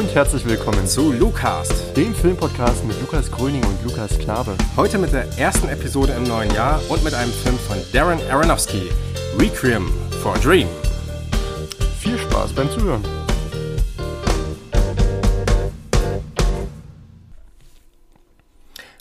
Und herzlich willkommen zu Lucast, dem Filmpodcast mit Lukas Gröning und Lukas Knabe. Heute mit der ersten Episode im neuen Jahr und mit einem Film von Darren Aronofsky, Requiem for a Dream. Viel Spaß beim Zuhören.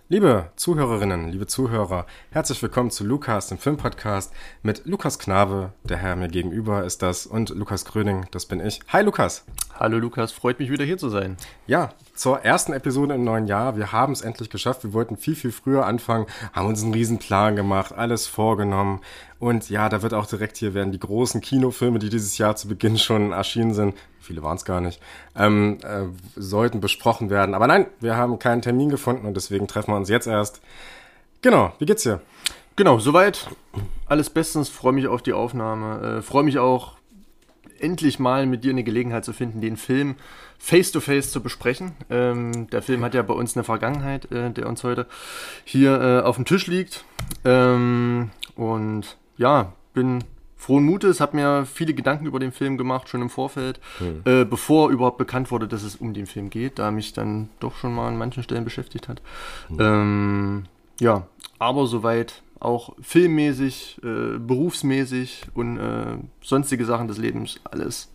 Liebe Zuhörerinnen, liebe Zuhörer, herzlich willkommen zu Lukas, dem Filmpodcast mit Lukas Knabe, der Herr mir gegenüber ist das, und Lukas Gröning, das bin ich. Hi Lukas. Hallo Lukas, freut mich wieder hier zu sein. Ja, zur ersten Episode im neuen Jahr. Wir haben es endlich geschafft. Wir wollten viel, viel früher anfangen, haben uns einen riesen Plan gemacht, alles vorgenommen. Und ja, da wird auch direkt hier werden die großen Kinofilme, die dieses Jahr zu Beginn schon erschienen sind, viele waren es gar nicht, ähm, äh, sollten besprochen werden. Aber nein, wir haben keinen Termin gefunden und deswegen treffen wir uns jetzt erst. Genau, wie geht's dir? Genau, soweit. Alles bestens, freue mich auf die Aufnahme. Äh, freue mich auch, endlich mal mit dir eine Gelegenheit zu finden, den Film face to face zu besprechen. Ähm, der Film hat ja bei uns eine Vergangenheit, äh, der uns heute hier äh, auf dem Tisch liegt. Ähm, und ja, bin frohen Mutes, habe mir viele Gedanken über den Film gemacht, schon im Vorfeld, hm. äh, bevor überhaupt bekannt wurde, dass es um den Film geht, da mich dann doch schon mal an manchen Stellen beschäftigt hat. Hm. Ähm, ja, aber soweit auch filmmäßig, äh, berufsmäßig und äh, sonstige Sachen des Lebens alles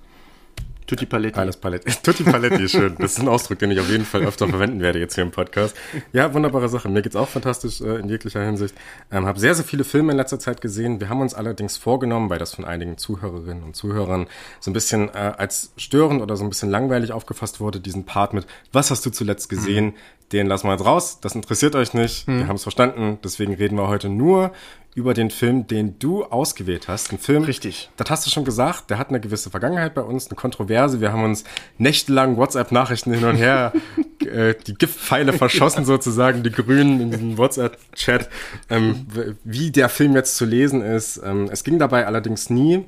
Tutti Paletti. Alles Paletti. Tutti Paletti ist schön. Das ist ein Ausdruck, den ich auf jeden Fall öfter verwenden werde jetzt hier im Podcast. Ja, wunderbare Sache. Mir geht's auch fantastisch äh, in jeglicher Hinsicht. Ähm, habe sehr, sehr viele Filme in letzter Zeit gesehen. Wir haben uns allerdings vorgenommen, weil das von einigen Zuhörerinnen und Zuhörern so ein bisschen äh, als störend oder so ein bisschen langweilig aufgefasst wurde, diesen Part mit, was hast du zuletzt gesehen? Mhm. Den lassen wir jetzt raus. Das interessiert euch nicht. Mhm. Wir haben es verstanden. Deswegen reden wir heute nur über den Film, den du ausgewählt hast. Ein Film. Richtig. Das hast du schon gesagt. Der hat eine gewisse Vergangenheit bei uns, eine Kontroverse. Wir haben uns nächtelang WhatsApp-Nachrichten hin und her, äh, die Giftpfeile verschossen sozusagen, die Grünen in diesem WhatsApp-Chat, ähm, wie der Film jetzt zu lesen ist. Ähm, es ging dabei allerdings nie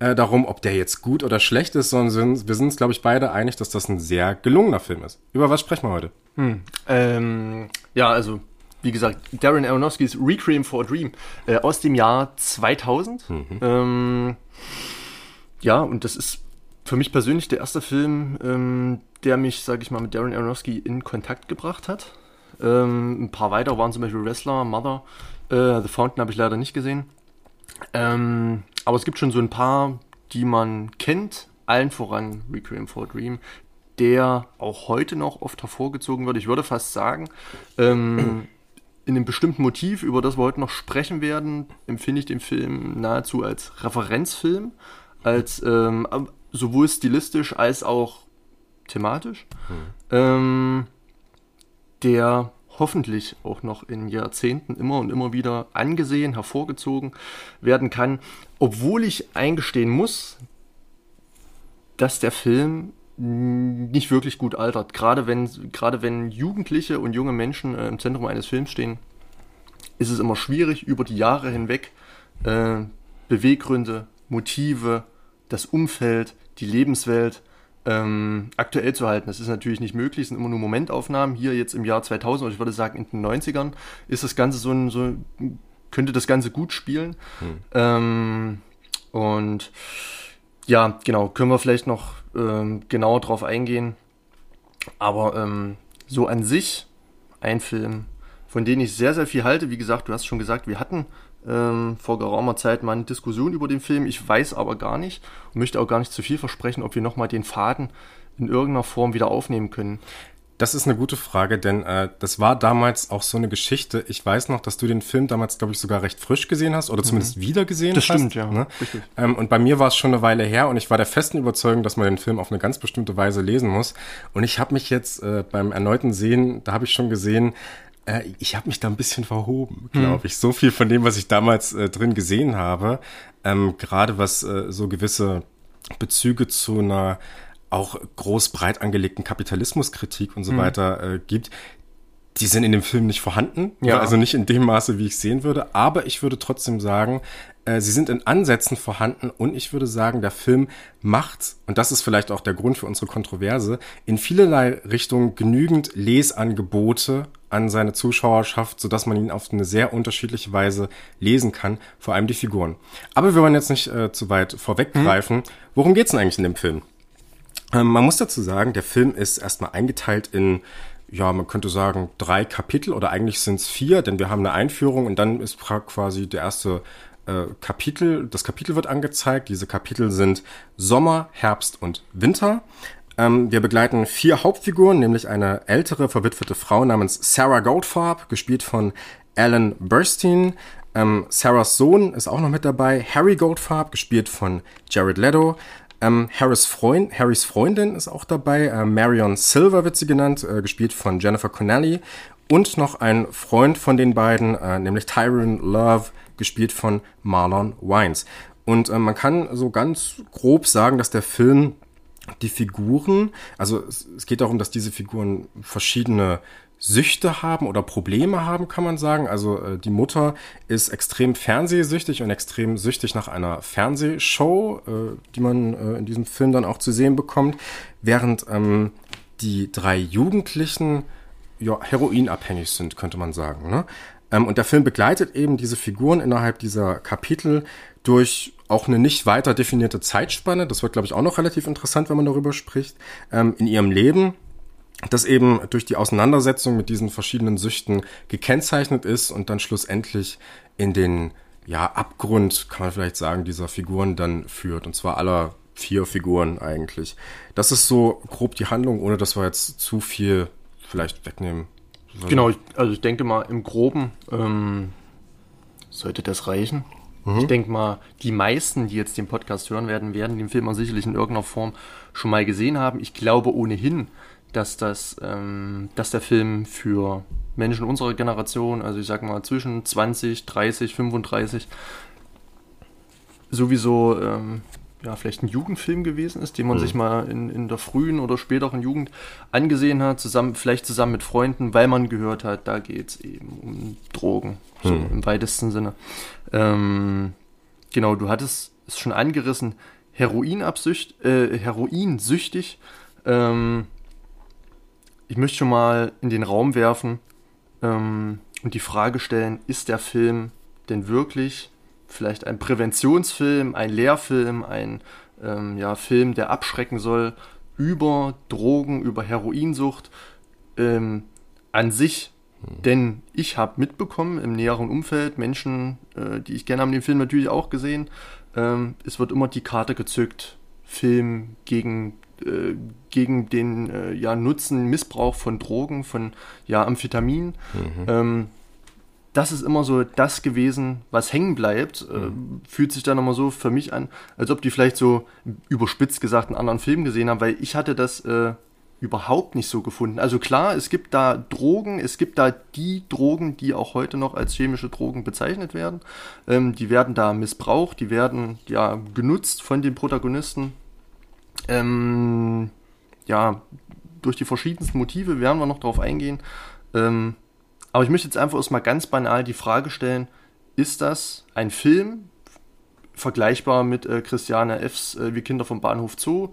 äh, darum, ob der jetzt gut oder schlecht ist, sondern sind, wir sind uns, glaube ich, beide einig, dass das ein sehr gelungener Film ist. Über was sprechen wir heute? Hm. Ähm, ja, also wie gesagt, Darren Aronofskys Requiem for a Dream äh, aus dem Jahr 2000. Mhm. Ähm, ja, und das ist für mich persönlich der erste Film, ähm, der mich, sage ich mal, mit Darren Aronofsky in Kontakt gebracht hat. Ähm, ein paar weiter waren zum Beispiel Wrestler, Mother, äh, The Fountain habe ich leider nicht gesehen. Ähm, aber es gibt schon so ein paar, die man kennt, allen voran Requiem for Dream, der auch heute noch oft hervorgezogen wird. Ich würde fast sagen, ähm, in einem bestimmten Motiv, über das wir heute noch sprechen werden, empfinde ich den Film nahezu als Referenzfilm, als ähm, sowohl stilistisch als auch thematisch, hm. ähm, der hoffentlich auch noch in Jahrzehnten immer und immer wieder angesehen, hervorgezogen werden kann, obwohl ich eingestehen muss, dass der Film nicht wirklich gut altert. Gerade wenn, gerade wenn Jugendliche und junge Menschen äh, im Zentrum eines Films stehen, ist es immer schwierig, über die Jahre hinweg äh, Beweggründe, Motive, das Umfeld, die Lebenswelt ähm, aktuell zu halten. Das ist natürlich nicht möglich, es sind immer nur Momentaufnahmen. Hier jetzt im Jahr 2000, oder ich würde sagen in den 90ern, ist das Ganze so ein, so, könnte das Ganze gut spielen. Hm. Ähm, und ja, genau, können wir vielleicht noch ähm, genauer drauf eingehen. Aber ähm, so an sich ein Film, von dem ich sehr, sehr viel halte. Wie gesagt, du hast schon gesagt, wir hatten ähm, vor geraumer Zeit mal eine Diskussion über den Film. Ich weiß aber gar nicht und möchte auch gar nicht zu viel versprechen, ob wir nochmal den Faden in irgendeiner Form wieder aufnehmen können. Das ist eine gute Frage, denn äh, das war damals auch so eine Geschichte. Ich weiß noch, dass du den Film damals, glaube ich, sogar recht frisch gesehen hast oder zumindest mhm. wieder gesehen das hast. Das stimmt, ja. Ne? Ähm, und bei mir war es schon eine Weile her und ich war der festen Überzeugung, dass man den Film auf eine ganz bestimmte Weise lesen muss. Und ich habe mich jetzt äh, beim erneuten Sehen, da habe ich schon gesehen, äh, ich habe mich da ein bisschen verhoben, glaube ich. So viel von dem, was ich damals äh, drin gesehen habe, ähm, gerade was äh, so gewisse Bezüge zu einer auch groß breit angelegten Kapitalismuskritik und so mhm. weiter äh, gibt, die sind in dem Film nicht vorhanden. Ja. Also nicht in dem Maße, wie ich sehen würde. Aber ich würde trotzdem sagen, äh, sie sind in Ansätzen vorhanden und ich würde sagen, der Film macht, und das ist vielleicht auch der Grund für unsere Kontroverse, in vielerlei Richtungen genügend Lesangebote an seine Zuschauerschaft, sodass man ihn auf eine sehr unterschiedliche Weise lesen kann, vor allem die Figuren. Aber wir wollen jetzt nicht äh, zu weit vorweggreifen. Mhm. Worum geht's denn eigentlich in dem Film? Ähm, man muss dazu sagen, der Film ist erstmal eingeteilt in ja, man könnte sagen, drei Kapitel oder eigentlich sind es vier, denn wir haben eine Einführung und dann ist quasi der erste äh, Kapitel, das Kapitel wird angezeigt. Diese Kapitel sind Sommer, Herbst und Winter. Ähm, wir begleiten vier Hauptfiguren, nämlich eine ältere, verwitwete Frau namens Sarah Goldfarb, gespielt von Alan Burstein. Ähm, Sarahs Sohn ist auch noch mit dabei, Harry Goldfarb, gespielt von Jared Leto. Ähm, Harris Freund, Harrys Freundin ist auch dabei, äh, Marion Silver wird sie genannt, äh, gespielt von Jennifer Connelly. Und noch ein Freund von den beiden, äh, nämlich Tyron Love, gespielt von Marlon Wines. Und äh, man kann so ganz grob sagen, dass der Film die Figuren, also es, es geht darum, dass diese Figuren verschiedene Süchte haben oder Probleme haben, kann man sagen. Also äh, die Mutter ist extrem fernsehsüchtig und extrem süchtig nach einer Fernsehshow, äh, die man äh, in diesem Film dann auch zu sehen bekommt, während ähm, die drei Jugendlichen ja, heroinabhängig sind, könnte man sagen. Ne? Ähm, und der Film begleitet eben diese Figuren innerhalb dieser Kapitel durch auch eine nicht weiter definierte Zeitspanne. Das wird, glaube ich, auch noch relativ interessant, wenn man darüber spricht, ähm, in ihrem Leben das eben durch die Auseinandersetzung mit diesen verschiedenen Süchten gekennzeichnet ist und dann schlussendlich in den ja, Abgrund, kann man vielleicht sagen, dieser Figuren dann führt. Und zwar aller vier Figuren eigentlich. Das ist so grob die Handlung, ohne dass wir jetzt zu viel vielleicht wegnehmen. Genau, also ich denke mal, im Groben ähm, sollte das reichen. Mhm. Ich denke mal, die meisten, die jetzt den Podcast hören werden, werden den Film auch sicherlich in irgendeiner Form schon mal gesehen haben. Ich glaube ohnehin, dass das, ähm, dass der Film für Menschen unserer Generation, also ich sag mal zwischen 20, 30, 35, sowieso ähm, ja, vielleicht ein Jugendfilm gewesen ist, den man mhm. sich mal in, in der frühen oder späteren Jugend angesehen hat, zusammen, vielleicht zusammen mit Freunden, weil man gehört hat, da geht es eben um Drogen, so mhm. im weitesten Sinne. Ähm, genau, du hattest es schon angerissen, Heroinabsücht, äh, Heroinsüchtig. Ähm, ich möchte schon mal in den Raum werfen ähm, und die Frage stellen, ist der Film denn wirklich vielleicht ein Präventionsfilm, ein Lehrfilm, ein ähm, ja, Film, der abschrecken soll über Drogen, über Heroinsucht ähm, an sich. Hm. Denn ich habe mitbekommen im näheren Umfeld, Menschen, äh, die ich gerne haben den Film natürlich auch gesehen, ähm, es wird immer die Karte gezückt, Film gegen äh, gegen den äh, ja, Nutzen, Missbrauch von Drogen, von ja, Amphetamin. Mhm. Das ist immer so das gewesen, was hängen bleibt. Äh, mhm. fühlt sich dann immer so für mich an, als ob die vielleicht so überspitzt gesagt einen anderen Film gesehen haben, weil ich hatte das äh, überhaupt nicht so gefunden. Also klar, es gibt da Drogen, es gibt da die Drogen, die auch heute noch als chemische Drogen bezeichnet werden. Ähm, die werden da missbraucht, die werden ja genutzt von den Protagonisten ähm, ja, durch die verschiedensten Motive werden wir noch darauf eingehen. Ähm, aber ich möchte jetzt einfach erstmal ganz banal die Frage stellen, ist das ein Film, vergleichbar mit äh, Christiane Fs äh, Wir Kinder vom Bahnhof Zoo,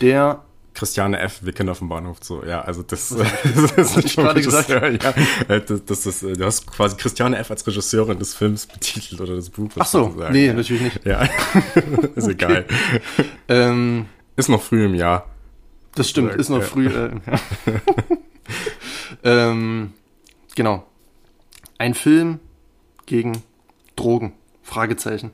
der Christiane F. Wir Kinder vom Bahnhof Zoo. Ja, also das, das, das ist ich gerade gesagt. Ja, äh, das, das ist, du hast quasi Christiane F. als Regisseurin des Films betitelt oder des Buches. Ach so, nee, natürlich nicht. Ja, ist egal. ähm, ist noch früh im Jahr. Das stimmt, ist noch früh äh, im Jahr. ähm, genau. Ein Film gegen Drogen. Fragezeichen.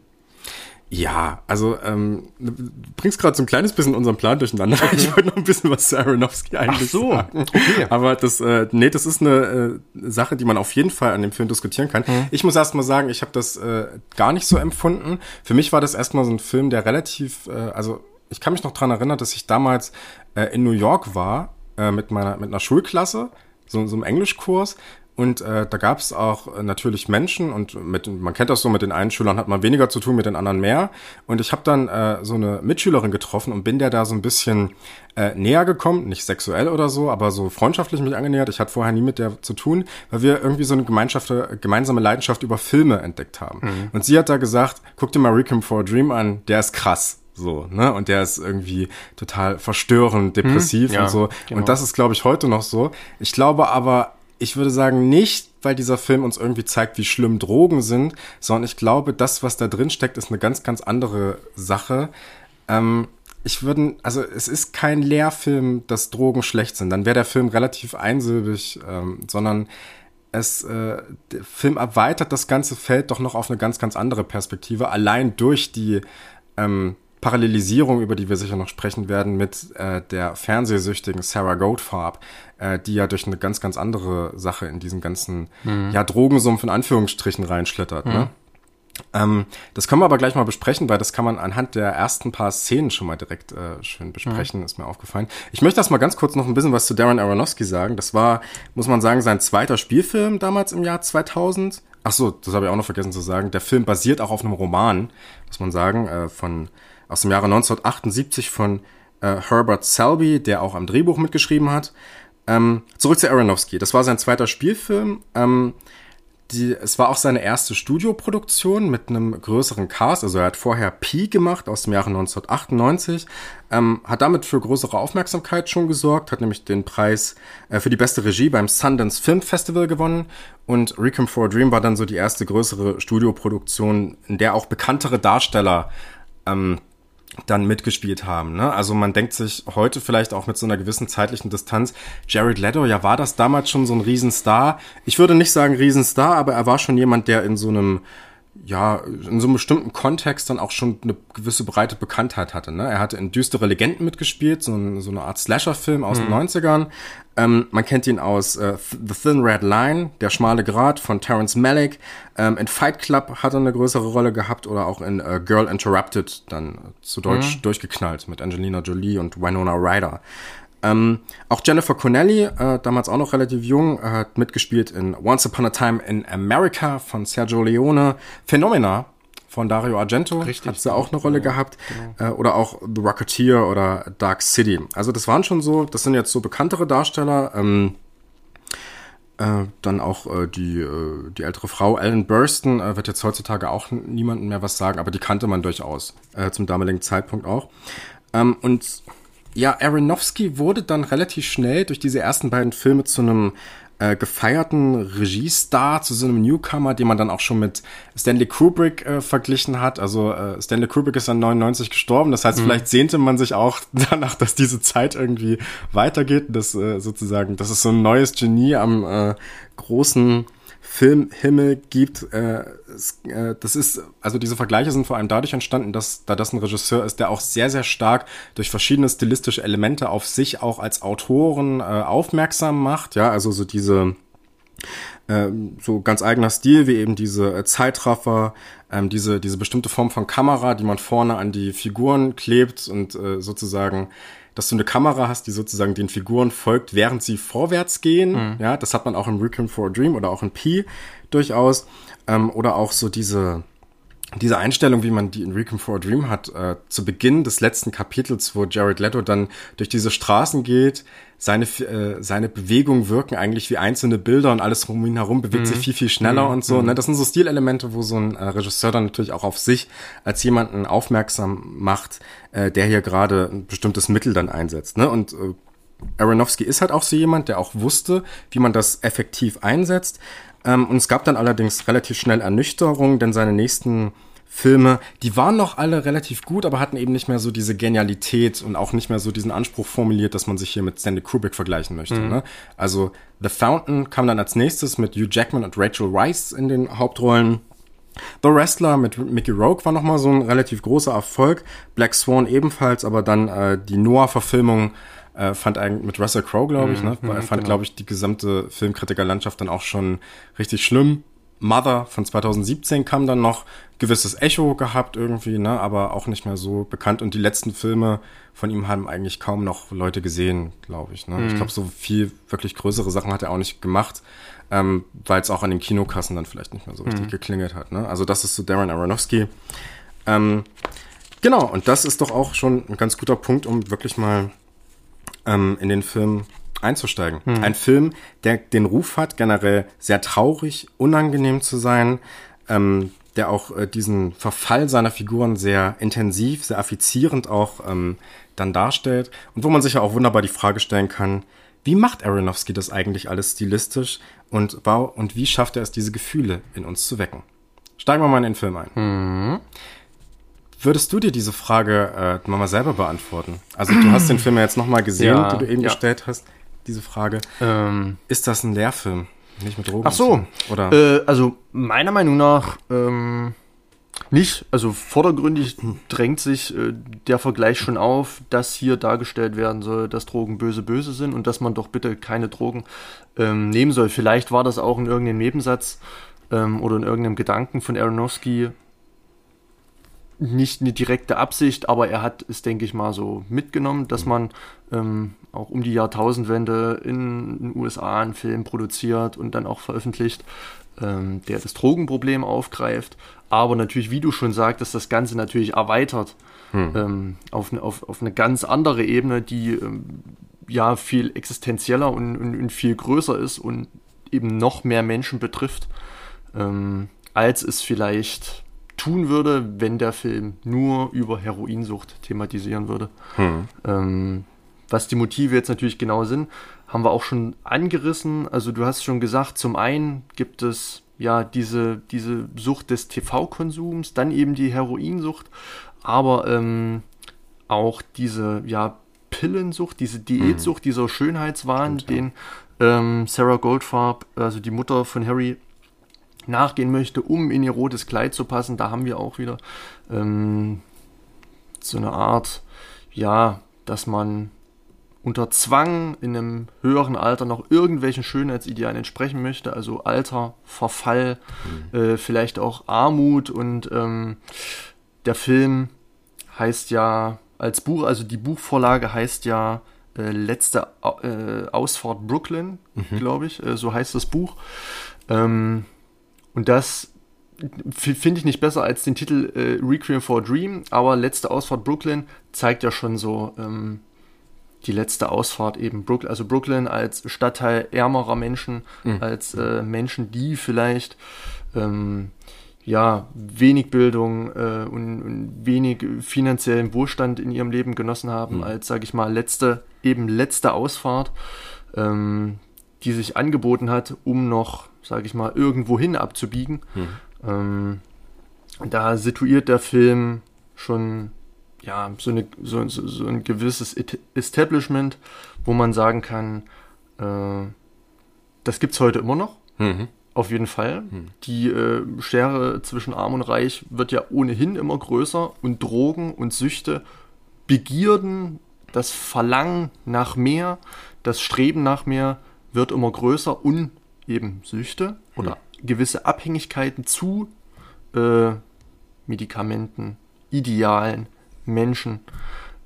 Ja, also ähm, du bringst gerade so ein kleines bisschen unseren Plan durcheinander. Okay. Ich wollte noch ein bisschen was zu Aronofsky eigentlich Ach so. sagen. Okay. Aber das, äh, nee, das ist eine äh, Sache, die man auf jeden Fall an dem Film diskutieren kann. Mhm. Ich muss erst mal sagen, ich habe das äh, gar nicht so empfunden. Für mich war das erstmal so ein Film, der relativ, äh, also ich kann mich noch dran erinnern, dass ich damals äh, in New York war äh, mit meiner mit einer Schulklasse, so, so einem Englischkurs. Und äh, da gab es auch äh, natürlich Menschen und mit, man kennt das so, mit den einen Schülern hat man weniger zu tun, mit den anderen mehr. Und ich habe dann äh, so eine Mitschülerin getroffen und bin der da so ein bisschen äh, näher gekommen, nicht sexuell oder so, aber so freundschaftlich mich angenähert. Ich hatte vorher nie mit der zu tun, weil wir irgendwie so eine Gemeinschaft, gemeinsame Leidenschaft über Filme entdeckt haben. Mhm. Und sie hat da gesagt, guck dir mal Requiem for a Dream an, der ist krass. So, ne? Und der ist irgendwie total verstörend, depressiv hm, ja, und so. Genau. Und das ist, glaube ich, heute noch so. Ich glaube aber, ich würde sagen, nicht, weil dieser Film uns irgendwie zeigt, wie schlimm Drogen sind, sondern ich glaube, das, was da drin steckt, ist eine ganz, ganz andere Sache. Ähm, ich würde, also es ist kein Lehrfilm, dass Drogen schlecht sind. Dann wäre der Film relativ einsilbig, ähm, sondern es, äh, der Film erweitert das ganze Feld doch noch auf eine ganz, ganz andere Perspektive, allein durch die ähm, Parallelisierung, über die wir sicher noch sprechen werden, mit äh, der fernsehsüchtigen Sarah Goldfarb, äh, die ja durch eine ganz, ganz andere Sache in diesen ganzen mhm. ja, Drogensumpf in Anführungsstrichen reinschlittert. Ne? Mhm. Ne? Ähm, das können wir aber gleich mal besprechen, weil das kann man anhand der ersten paar Szenen schon mal direkt äh, schön besprechen, mhm. ist mir aufgefallen. Ich möchte das mal ganz kurz noch ein bisschen was zu Darren Aronofsky sagen. Das war, muss man sagen, sein zweiter Spielfilm damals im Jahr 2000. Ach so, das habe ich auch noch vergessen zu sagen. Der Film basiert auch auf einem Roman, muss man sagen, äh, von aus dem Jahre 1978 von äh, Herbert Selby, der auch am Drehbuch mitgeschrieben hat. Ähm, zurück zu Aronofsky. Das war sein zweiter Spielfilm. Ähm, die, es war auch seine erste Studioproduktion mit einem größeren Cast. Also er hat vorher Pi gemacht aus dem Jahre 1998, ähm, hat damit für größere Aufmerksamkeit schon gesorgt, hat nämlich den Preis äh, für die beste Regie beim Sundance Film Festival gewonnen und Recom for a Dream war dann so die erste größere Studioproduktion, in der auch bekanntere Darsteller ähm, dann mitgespielt haben. Ne? Also man denkt sich heute vielleicht auch mit so einer gewissen zeitlichen Distanz, Jared Leto, ja, war das damals schon so ein Riesenstar? Ich würde nicht sagen Riesenstar, aber er war schon jemand, der in so einem ja, in so einem bestimmten Kontext dann auch schon eine gewisse breite Bekanntheit hatte. Ne? Er hatte in Düstere Legenden mitgespielt, so, ein, so eine Art Slasher-Film aus mhm. den 90ern. Ähm, man kennt ihn aus äh, The Thin Red Line, Der schmale Grat von Terence Malick. Ähm, in Fight Club hat er eine größere Rolle gehabt oder auch in äh, Girl Interrupted, dann zu Deutsch mhm. durchgeknallt mit Angelina Jolie und Winona Ryder. Ähm, auch Jennifer Connelly, äh, damals auch noch relativ jung, äh, hat mitgespielt in Once Upon a Time in America von Sergio Leone. Phenomena von Dario Argento Richtig. hat sie auch eine Rolle genau. gehabt. Genau. Äh, oder auch The Rocketeer oder Dark City. Also das waren schon so, das sind jetzt so bekanntere Darsteller. Ähm, äh, dann auch äh, die, äh, die ältere Frau Ellen Burstyn äh, wird jetzt heutzutage auch niemandem mehr was sagen, aber die kannte man durchaus äh, zum damaligen Zeitpunkt auch. Ähm, und ja, Aronofsky wurde dann relativ schnell durch diese ersten beiden Filme zu einem äh, gefeierten Regiestar, zu so einem Newcomer, den man dann auch schon mit Stanley Kubrick äh, verglichen hat. Also äh, Stanley Kubrick ist dann 99 gestorben, das heißt, mhm. vielleicht sehnte man sich auch danach, dass diese Zeit irgendwie weitergeht, dass äh, sozusagen, dass es so ein neues Genie am äh, großen Filmhimmel gibt. Äh, äh, das ist, also diese Vergleiche sind vor allem dadurch entstanden, dass da das ein Regisseur ist, der auch sehr, sehr stark durch verschiedene stilistische Elemente auf sich auch als Autoren äh, aufmerksam macht. Ja, also so diese äh, so ganz eigener Stil, wie eben diese äh, Zeitraffer, ähm, diese, diese bestimmte Form von Kamera, die man vorne an die Figuren klebt und äh, sozusagen dass du eine Kamera hast, die sozusagen den Figuren folgt, während sie vorwärts gehen. Mhm. Ja, das hat man auch im Requiem for a Dream oder auch in P durchaus. Ähm, oder auch so diese, diese Einstellung, wie man die in Requiem for a Dream hat, äh, zu Beginn des letzten Kapitels, wo Jared Leto dann durch diese Straßen geht, seine, äh, seine Bewegungen wirken eigentlich wie einzelne Bilder und alles um ihn herum bewegt mhm. sich viel, viel schneller mhm. und so. Mhm. Ne? Das sind so Stilelemente, wo so ein äh, Regisseur dann natürlich auch auf sich als jemanden aufmerksam macht, äh, der hier gerade ein bestimmtes Mittel dann einsetzt. Ne? Und äh, Aronofsky ist halt auch so jemand, der auch wusste, wie man das effektiv einsetzt. Ähm, und es gab dann allerdings relativ schnell Ernüchterung, denn seine nächsten Filme, die waren noch alle relativ gut, aber hatten eben nicht mehr so diese Genialität und auch nicht mehr so diesen Anspruch formuliert, dass man sich hier mit Stanley Kubrick vergleichen möchte. Mhm. Ne? Also The Fountain kam dann als nächstes mit Hugh Jackman und Rachel Weisz in den Hauptrollen. The Wrestler mit Mickey Rogue war nochmal so ein relativ großer Erfolg. Black Swan ebenfalls, aber dann äh, die Noah-Verfilmung äh, fand eigentlich mit Russell Crowe, glaube ich, ne? Mhm, fand, genau. glaube ich, die gesamte Filmkritikerlandschaft dann auch schon richtig schlimm. Mother von 2017 kam dann noch gewisses Echo gehabt irgendwie, ne, aber auch nicht mehr so bekannt. Und die letzten Filme von ihm haben eigentlich kaum noch Leute gesehen, glaube ich. Ne? Mhm. Ich glaube, so viel wirklich größere Sachen hat er auch nicht gemacht, ähm, weil es auch an den Kinokassen dann vielleicht nicht mehr so richtig mhm. geklingelt hat. Ne? Also das ist so Darren Aronofsky. Ähm, genau, und das ist doch auch schon ein ganz guter Punkt, um wirklich mal ähm, in den Film einzusteigen. Hm. Ein Film, der den Ruf hat, generell sehr traurig, unangenehm zu sein, ähm, der auch äh, diesen Verfall seiner Figuren sehr intensiv, sehr affizierend auch ähm, dann darstellt und wo man sich ja auch wunderbar die Frage stellen kann, wie macht Aronofsky das eigentlich alles stilistisch und, und wie schafft er es, diese Gefühle in uns zu wecken? Steigen wir mal in den Film ein. Mhm. Würdest du dir diese Frage äh, mal selber beantworten? Also du hast den Film ja jetzt nochmal gesehen, Ja, den du eben ja. gestellt hast, diese Frage. Ähm, Ist das ein Lehrfilm? Nicht mit Drogen? Ach so, Oder? Äh, also meiner Meinung nach ähm, nicht. Also vordergründig drängt sich äh, der Vergleich schon auf, dass hier dargestellt werden soll, dass Drogen böse böse sind und dass man doch bitte keine Drogen ähm, nehmen soll. Vielleicht war das auch in irgendeinem Nebensatz ähm, oder in irgendeinem Gedanken von Aronofsky nicht eine direkte Absicht, aber er hat es, denke ich mal, so mitgenommen, dass man ähm, auch um die Jahrtausendwende in den USA einen Film produziert und dann auch veröffentlicht, ähm, der das Drogenproblem aufgreift, aber natürlich, wie du schon sagtest, das Ganze natürlich erweitert ähm, auf, eine, auf, auf eine ganz andere Ebene, die ähm, ja viel existenzieller und, und, und viel größer ist und eben noch mehr Menschen betrifft, ähm, als es vielleicht tun würde, wenn der Film nur über Heroinsucht thematisieren würde. Ähm, was die Motive jetzt natürlich genau sind, haben wir auch schon angerissen. Also du hast schon gesagt, zum einen gibt es ja diese, diese Sucht des TV-Konsums, dann eben die Heroinsucht, aber ähm, auch diese ja, Pillensucht, diese Diätsucht, dieser Schönheitswahn, Stimmt, ja. den ähm, Sarah Goldfarb, also die Mutter von Harry, nachgehen möchte, um in ihr rotes Kleid zu passen. Da haben wir auch wieder ähm, so eine Art, ja, dass man unter Zwang in einem höheren Alter noch irgendwelchen Schönheitsidealen entsprechen möchte, also Alter, Verfall, äh, vielleicht auch Armut und ähm, der Film heißt ja als Buch, also die Buchvorlage heißt ja äh, letzte äh, Ausfahrt Brooklyn, glaube ich, äh, so heißt das Buch. Ähm, und das finde ich nicht besser als den Titel äh, Requiem for a Dream, aber letzte Ausfahrt Brooklyn zeigt ja schon so ähm, die letzte Ausfahrt eben Brooklyn, also Brooklyn als Stadtteil ärmerer Menschen, als äh, Menschen, die vielleicht ähm, ja wenig Bildung äh, und, und wenig finanziellen Wohlstand in ihrem Leben genossen haben, als sage ich mal letzte eben letzte Ausfahrt, ähm, die sich angeboten hat, um noch sage ich mal irgendwo hin abzubiegen. Ähm, da situiert der Film schon ja, so, eine, so, so, ein gewisses Establishment, wo man sagen kann, äh, das gibt es heute immer noch, Mhm. auf jeden Fall. Die äh, Schere zwischen Arm und Reich wird ja ohnehin immer größer und Drogen und Süchte, Begierden, das Verlangen nach mehr, das Streben nach mehr wird immer größer und eben Süchte oder gewisse Abhängigkeiten zu äh, Medikamenten, Idealen, Menschen,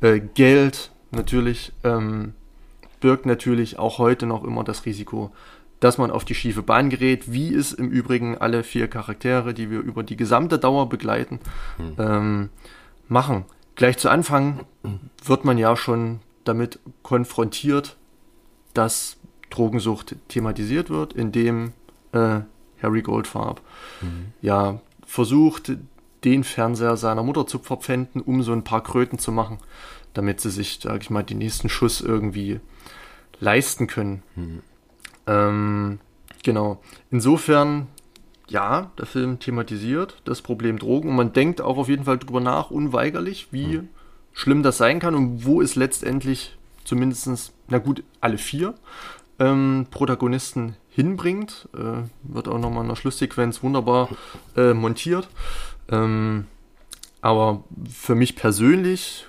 äh, Geld natürlich ähm, birgt natürlich auch heute noch immer das Risiko, dass man auf die schiefe Bahn gerät, wie es im Übrigen alle vier Charaktere, die wir über die gesamte Dauer begleiten, ähm, machen. Gleich zu Anfang wird man ja schon damit konfrontiert, dass Drogensucht thematisiert wird, indem äh, Harry Goldfarb ja versucht, den Fernseher seiner Mutter zu verpfänden, um so ein paar Kröten zu machen, damit sie sich, sag ich mal, den nächsten Schuss irgendwie leisten können. Ähm, genau. Insofern, ja, der Film thematisiert das Problem Drogen und man denkt auch auf jeden Fall drüber nach, unweigerlich, wie schlimm das sein kann und wo es letztendlich zumindestens, na gut, alle vier ähm, Protagonisten hinbringt. Äh, wird auch nochmal in der Schlusssequenz wunderbar äh, montiert. Ähm, aber für mich persönlich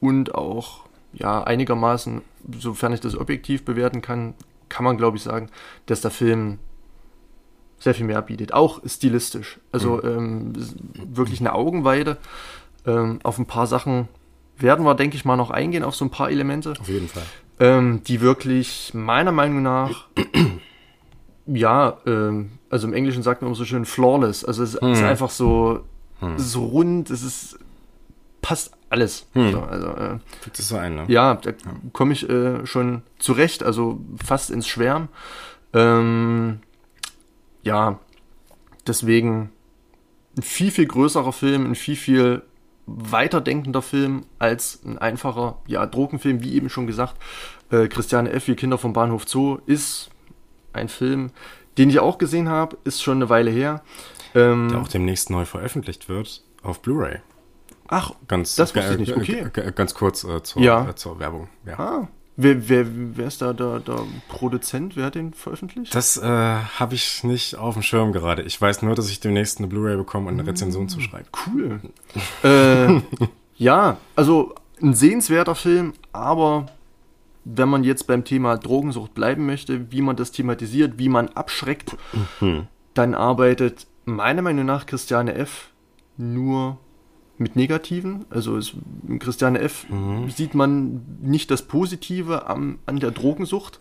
und auch ja einigermaßen, sofern ich das objektiv bewerten kann, kann man glaube ich sagen, dass der Film sehr viel mehr bietet, auch stilistisch. Also ähm, es ist wirklich eine Augenweide. Ähm, auf ein paar Sachen werden wir, denke ich mal, noch eingehen, auf so ein paar Elemente Auf jeden Fall. Ähm, die wirklich meiner Meinung nach, ja, ähm, also im Englischen sagt man immer so schön flawless. Also es ist einfach so, es ist so rund, es ist, passt alles. So, also, äh, es so ein, ne? ja, da komme ich äh, schon zurecht, also fast ins Schwärmen. Ähm, ja, deswegen ein viel, viel größerer Film, ein viel, viel weiterdenkender Film als ein einfacher, ja, Drogenfilm, wie eben schon gesagt. Äh, Christiane F., wie Kinder vom Bahnhof Zoo, ist ein Film, den ich auch gesehen habe, ist schon eine Weile her. Ähm, Der auch demnächst neu veröffentlicht wird auf Blu-ray. Ach, Ganz, das wusste ich nicht. Okay. Ganz kurz äh, zur, Ja. äh, zur Werbung. Ja. Ah, wer, wer, wer ist da der, der Produzent? Wer hat den veröffentlicht? Das äh, habe ich nicht auf dem Schirm gerade. Ich weiß nur, dass ich demnächst eine Blu-ray bekomme und eine Rezension zu schreiben. Cool. äh, ja, also ein sehenswerter Film, aber wenn man jetzt beim Thema Drogensucht bleiben möchte, wie man das thematisiert, wie man abschreckt, dann arbeitet meiner Meinung nach Christiane F. nur mit Negativen. Also es, in Christiane F. sieht man nicht das Positive am, an der Drogensucht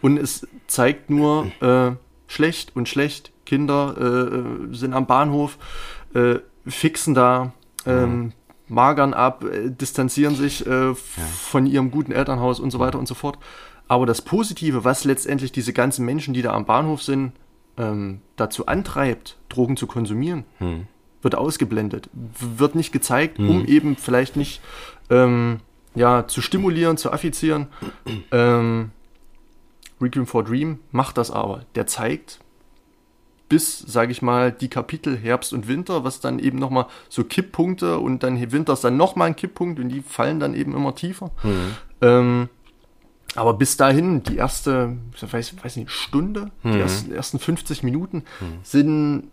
und es zeigt nur äh, schlecht und schlecht. Kinder äh, äh, sind am Bahnhof, äh, fixen da, ähm, magern ab, äh, distanzieren sich äh, von ihrem guten Elternhaus und so weiter und so fort. Aber das Positive, was letztendlich diese ganzen Menschen, die da am Bahnhof sind, ähm, dazu antreibt, Drogen zu konsumieren, wird ausgeblendet, wird nicht gezeigt, um eben vielleicht nicht ähm, ja, zu stimulieren, zu affizieren. ähm, Requiem for Dream macht das aber. Der zeigt bis, sage ich mal, die Kapitel Herbst und Winter, was dann eben nochmal so Kipppunkte und dann Winters dann nochmal ein Kipppunkt und die fallen dann eben immer tiefer. Ähm, aber bis dahin, die erste, ich weiß, weiß nicht, Stunde, die ersten, ersten 50 Minuten sind f-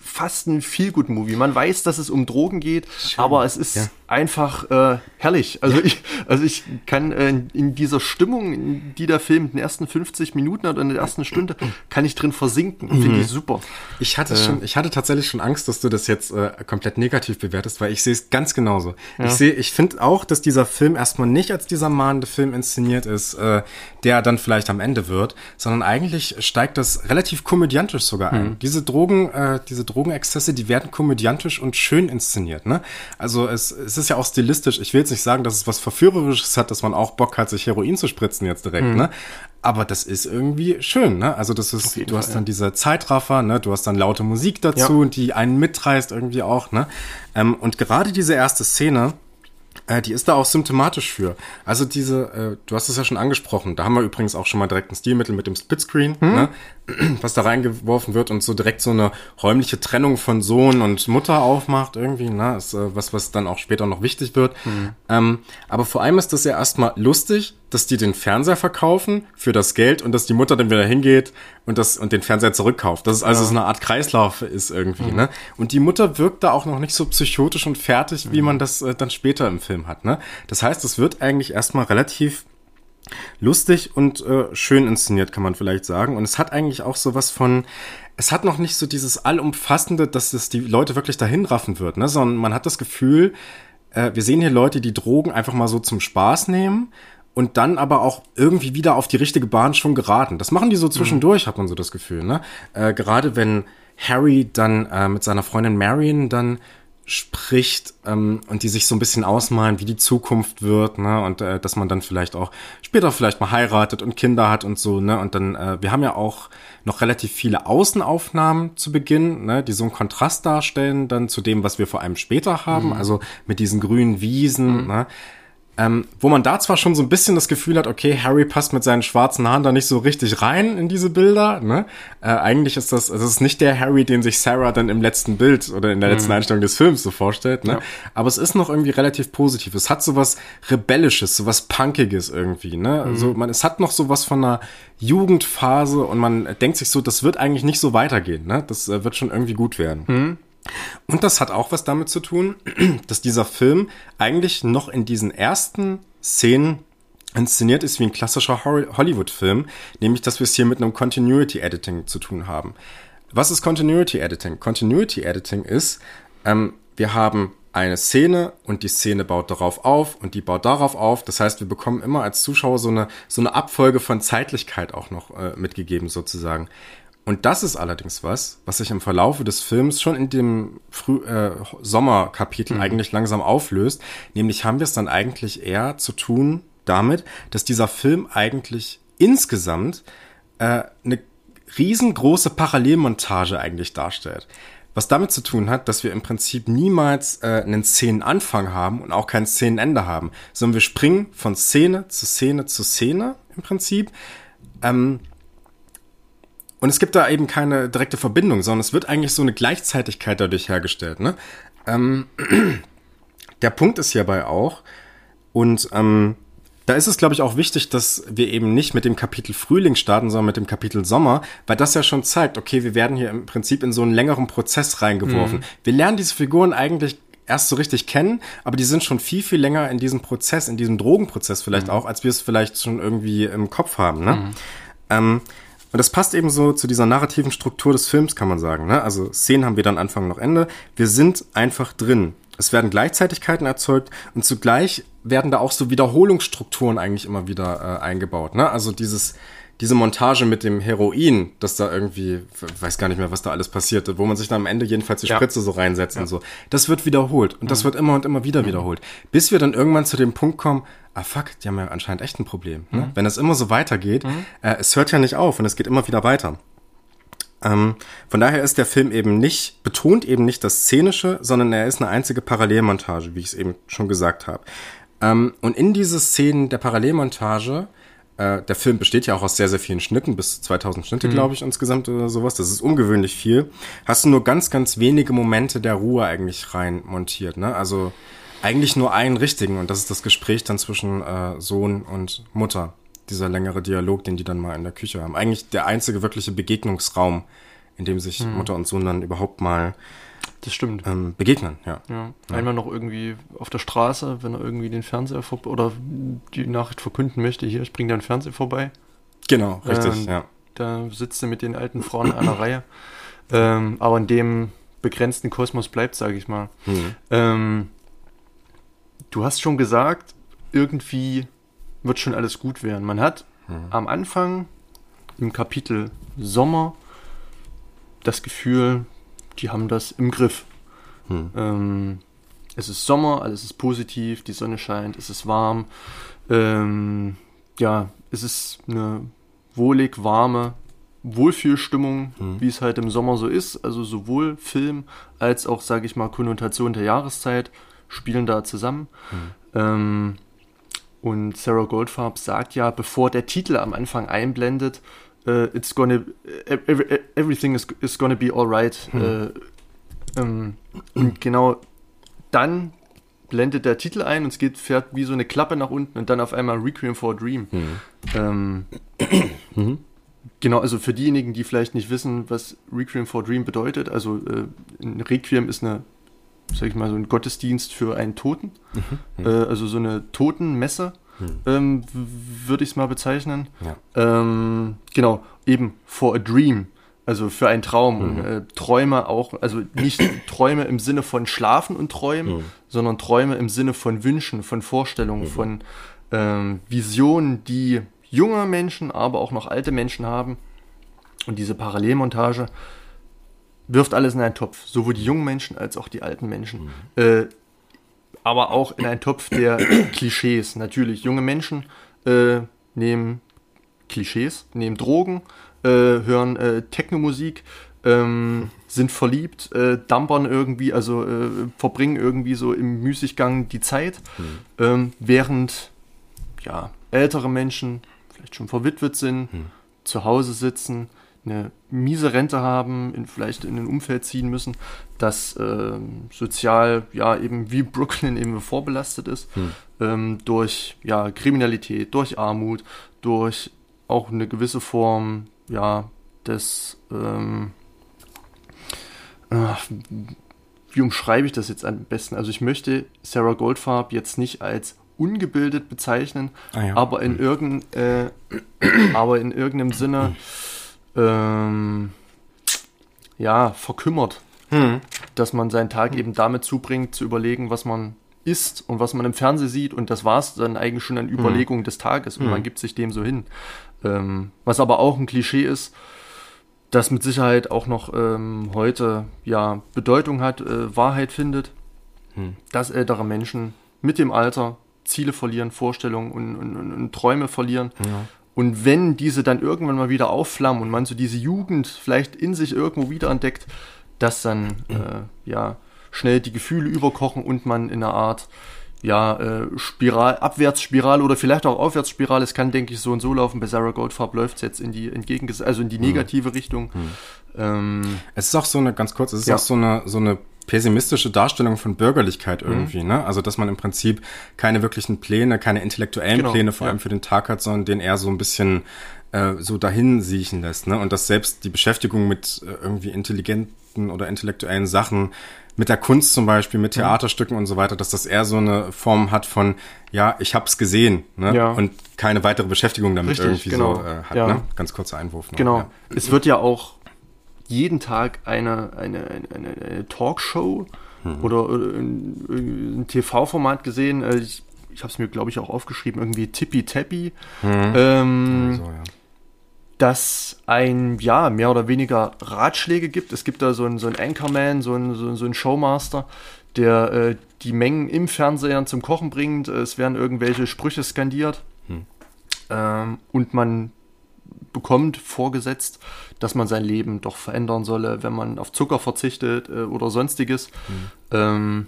fast ein Feel-Good-Movie. Man weiß, dass es um Drogen geht, aber es ist Ja. einfach äh, herrlich. Also ich, also ich kann äh, in- dieser Stimmung, die der Film in den ersten 50 Minuten hat oder in der ersten Stunde, kann ich drin versinken. Finde ich super. Ich hatte schon, ich hatte tatsächlich schon Angst, dass du das jetzt äh, komplett negativ bewertest, weil ich sehe es ganz genauso. Ich sehe, ich finde auch, dass dieser Film erstmal nicht als dieser mahnende Film inszeniert ist, äh, der dann vielleicht am Ende wird, sondern eigentlich steigt das relativ komödiantisch sogar ein. Diese Drogen, äh, diese Drogenexzesse, die werden komödiantisch und schön inszeniert. Ne? Also es, es ist ja auch stilistisch. Ich will jetzt nicht sagen, dass es was Verführerisches hat, dass man auch Bock hat, sich Heroin zu spritzen jetzt direkt. Ne? Aber das ist irgendwie schön. Ne? Also das ist, du hast Fall, dann diese Zeitraffer, ne? du hast dann laute Musik dazu, Ja. die einen mitreißt irgendwie auch. Ne? Ähm, und gerade diese erste Szene, äh, die ist da auch symptomatisch für. Also diese, äh, du hast es ja schon angesprochen, da haben wir übrigens auch schon mal direkt ein Stilmittel mit dem Splitscreen, ne? was da reingeworfen wird und so direkt so eine räumliche Trennung von Sohn und Mutter aufmacht irgendwie, ne? ist äh, was, was dann auch später noch wichtig wird. Ähm, aber vor allem ist das ja erstmal lustig, dass die den Fernseher verkaufen für das Geld und dass die Mutter dann wieder hingeht und das und den Fernseher zurückkauft. Das ist also so eine Art Kreislauf ist irgendwie, ne? Und die Mutter wirkt da auch noch nicht so psychotisch und fertig, wie man das äh, dann später im Film hat, ne? Das heißt, es wird eigentlich erstmal relativ lustig und äh, schön inszeniert, kann man vielleicht sagen. Und es hat eigentlich auch sowas von, es hat noch nicht so dieses allumfassende, dass es die Leute wirklich dahin raffen wird, ne? sondern man hat das Gefühl, äh, wir sehen hier Leute, die Drogen einfach mal so zum Spaß nehmen und dann aber auch irgendwie wieder auf die richtige Bahn schon geraten. Das machen die so zwischendurch, hat man so das Gefühl. Ne? Äh, gerade wenn Harry dann äh, mit seiner Freundin Marion dann spricht ähm, und die sich so ein bisschen ausmalen, wie die Zukunft wird, ne, und äh, dass man dann vielleicht auch später vielleicht mal heiratet und Kinder hat und so, ne, und dann, äh, wir haben ja auch noch relativ viele Außenaufnahmen zu Beginn, ne, die so einen Kontrast darstellen dann zu dem, was wir vor allem später haben, also mit diesen grünen Wiesen, ne, ähm, wo man da zwar schon so ein bisschen das Gefühl hat, okay, Harry passt mit seinen schwarzen Haaren da nicht so richtig rein in diese Bilder. Ne? Äh, eigentlich ist das, also es ist nicht der Harry, den sich Sarah dann im letzten Bild oder in der letzten Einstellung des Films so vorstellt. Ne? Ja. Aber es ist noch irgendwie relativ positiv. Es hat sowas Rebellisches, sowas Punkiges irgendwie. Ne? Also man, es hat noch sowas von einer Jugendphase und man denkt sich so, das wird eigentlich nicht so weitergehen. Ne? Das äh, wird schon irgendwie gut werden. Und das hat auch was damit zu tun, dass dieser Film eigentlich noch in diesen ersten Szenen inszeniert ist wie ein klassischer Hollywood-Film, nämlich dass wir es hier mit einem Continuity Editing zu tun haben. Was ist Continuity Editing? Continuity Editing ist, ähm, wir haben eine Szene und die Szene baut darauf auf und die baut darauf auf. Das heißt, wir bekommen immer als Zuschauer so eine, so eine Abfolge von Zeitlichkeit auch noch äh, mitgegeben sozusagen. Und das ist allerdings was, was sich im Verlaufe des Films schon in dem Früh äh, Sommerkapitel eigentlich langsam auflöst. Nämlich haben wir es dann eigentlich eher zu tun damit, dass dieser Film eigentlich insgesamt äh, eine riesengroße Parallelmontage eigentlich darstellt. Was damit zu tun hat, dass wir im Prinzip niemals äh, einen Szenenanfang haben und auch kein Szenenende haben, sondern wir springen von Szene zu Szene zu Szene im Prinzip. Ähm, und es gibt da eben keine direkte Verbindung, sondern es wird eigentlich so eine Gleichzeitigkeit dadurch hergestellt. Ne? Ähm, der Punkt ist hierbei auch, und ähm, da ist es, glaube ich, auch wichtig, dass wir eben nicht mit dem Kapitel Frühling starten, sondern mit dem Kapitel Sommer, weil das ja schon zeigt, okay, wir werden hier im Prinzip in so einen längeren Prozess reingeworfen. Mhm. Wir lernen diese Figuren eigentlich erst so richtig kennen, aber die sind schon viel, viel länger in diesem Prozess, in diesem Drogenprozess vielleicht mhm. auch, als wir es vielleicht schon irgendwie im Kopf haben. Ne? Mhm. Ähm, und das passt eben so zu dieser narrativen Struktur des Films, kann man sagen. Ne? Also Szenen haben wir dann Anfang noch Ende. Wir sind einfach drin. Es werden Gleichzeitigkeiten erzeugt und zugleich werden da auch so Wiederholungsstrukturen eigentlich immer wieder äh, eingebaut. Ne? Also dieses, diese Montage mit dem Heroin, das da irgendwie, weiß gar nicht mehr, was da alles passiert, wo man sich dann am Ende jedenfalls die ja. Spritze so reinsetzt ja. und so. Das wird wiederholt und mhm. das wird immer und immer wieder mhm. wiederholt. Bis wir dann irgendwann zu dem Punkt kommen, ah fuck, die haben ja anscheinend echt ein Problem. Ne? Mhm. Wenn das immer so weitergeht, mhm. äh, es hört ja nicht auf und es geht immer wieder weiter. Ähm, von daher ist der Film eben nicht, betont eben nicht das Szenische, sondern er ist eine einzige Parallelmontage, wie ich es eben schon gesagt habe. Ähm, und in diese Szenen der Parallelmontage, äh, der Film besteht ja auch aus sehr, sehr vielen Schnitten, bis 2000 Schnitte, mhm. glaube ich, insgesamt oder sowas. Das ist ungewöhnlich viel. Hast du nur ganz, ganz wenige Momente der Ruhe eigentlich rein montiert, ne? Also eigentlich nur einen richtigen und das ist das Gespräch dann zwischen äh, Sohn und Mutter dieser längere Dialog, den die dann mal in der Küche haben. Eigentlich der einzige wirkliche Begegnungsraum, in dem sich hm. Mutter und Sohn dann überhaupt mal das stimmt. Ähm, begegnen, ja. ja. Einmal noch irgendwie auf der Straße, wenn er irgendwie den Fernseher vor oder die Nachricht verkünden möchte, hier, ich bringe deinen Fernseher vorbei. Genau, richtig, ähm, ja. Da sitzt er mit den alten Frauen in einer Reihe. Ähm, aber in dem begrenzten Kosmos bleibt, sage ich mal. Mhm. Ähm, du hast schon gesagt, irgendwie wird schon alles gut werden. Man hat mhm. am Anfang im Kapitel Sommer das Gefühl, die haben das im Griff. Mhm. Ähm, es ist Sommer, alles ist positiv, die Sonne scheint, es ist warm. Ähm, ja, es ist eine wohlig warme Wohlfühlstimmung, mhm. wie es halt im Sommer so ist. Also sowohl Film als auch, sage ich mal, Konnotation der Jahreszeit spielen da zusammen. Mhm. Ähm, und Sarah Goldfarb sagt ja, bevor der Titel am Anfang einblendet, uh, it's gonna, every, everything is, is gonna be alright. Hm. Äh, ähm, und genau dann blendet der Titel ein und es geht, fährt wie so eine Klappe nach unten und dann auf einmal Requiem for a Dream. Hm. Ähm, mhm. Genau, also für diejenigen, die vielleicht nicht wissen, was Requiem for a Dream bedeutet, also äh, ein Requiem ist eine sag ich mal, so ein Gottesdienst für einen Toten. Mhm. Äh, also so eine Totenmesse, mhm. ähm, würde ich es mal bezeichnen. Ja. Ähm, genau, eben for a dream. Also für einen Traum. Mhm. Äh, Träume auch, also nicht Träume im Sinne von Schlafen und Träumen, mhm. sondern Träume im Sinne von Wünschen, von Vorstellungen, mhm. von ähm, Visionen, die junge Menschen, aber auch noch alte Menschen haben. Und diese Parallelmontage wirft alles in einen Topf, sowohl die jungen Menschen als auch die alten Menschen. Mhm. Äh, aber auch in einen Topf der Klischees. Natürlich, junge Menschen äh, nehmen Klischees, nehmen Drogen, äh, hören äh, Techno-Musik, ähm, sind verliebt, äh, dampern irgendwie, also äh, verbringen irgendwie so im Müßiggang die Zeit, mhm. ähm, während ja, ältere Menschen vielleicht schon verwitwet sind, mhm. zu Hause sitzen, eine miese Rente haben, in, vielleicht in ein Umfeld ziehen müssen, das äh, sozial ja eben wie Brooklyn eben vorbelastet ist, hm. ähm, durch ja, Kriminalität, durch Armut, durch auch eine gewisse Form ja, des ähm, ach, wie umschreibe ich das jetzt am besten? Also ich möchte Sarah Goldfarb jetzt nicht als ungebildet bezeichnen, ah, ja. aber in hm. irgendein, äh, aber in irgendeinem Sinne ähm, ja, verkümmert. Hm. Dass man seinen Tag eben damit zubringt, zu überlegen, was man isst und was man im Fernsehen sieht und das war es dann eigentlich schon an hm. Überlegungen hm. des Tages und hm. man gibt sich dem so hin. Ähm, was aber auch ein Klischee ist, das mit Sicherheit auch noch ähm, heute ja Bedeutung hat, äh, Wahrheit findet, hm. dass ältere Menschen mit dem Alter Ziele verlieren, Vorstellungen und, und, und, und Träume verlieren. Ja. Und wenn diese dann irgendwann mal wieder aufflammen und man so diese Jugend vielleicht in sich irgendwo wiederentdeckt, dass dann äh, ja schnell die Gefühle überkochen und man in einer Art ja, äh, Spiral, Abwärtsspirale oder vielleicht auch Aufwärtsspirale. Es kann, denke ich, so und so laufen. Bei Sarah Goldfarb läuft es jetzt in die entgegen, also in die mhm. negative mhm. Richtung. Mhm. Ähm, es ist auch so eine, ganz kurz, es ist ja. auch so eine, so eine pessimistische Darstellung von Bürgerlichkeit mhm. irgendwie, mhm. ne? Also, dass man im Prinzip keine wirklichen Pläne, keine intellektuellen genau, Pläne vor ja. allem für den Tag hat, sondern den eher so ein bisschen äh, so dahin siechen lässt, ne? Und dass selbst die Beschäftigung mit äh, irgendwie intelligenten oder intellektuellen Sachen mit der Kunst zum Beispiel, mit mhm. Theaterstücken und so weiter, dass das eher so eine Form hat von, ja, ich hab's gesehen, ne? Ja. Und keine weitere Beschäftigung damit Richtig, irgendwie genau. so äh, hat, ja. ne? Ganz kurzer Einwurf. Noch, genau. Ja. Es wird ja auch jeden Tag eine, eine, eine, eine Talkshow mhm. oder, oder ein, TV-Format gesehen. Äh, ich, ich habe es mir, glaube ich, auch aufgeschrieben, irgendwie Tippy Tappy. Mhm. Ähm, so, ja dass ein, ja, mehr oder weniger Ratschläge gibt. Es gibt da so einen, so einen Anchorman, so einen, so, so einen Showmaster, der äh, die Mengen im Fernseher zum Kochen bringt. Es werden irgendwelche Sprüche skandiert. Hm. Ähm, und man bekommt vorgesetzt, dass man sein Leben doch verändern solle, wenn man auf Zucker verzichtet äh, oder sonstiges. Hm. Ähm,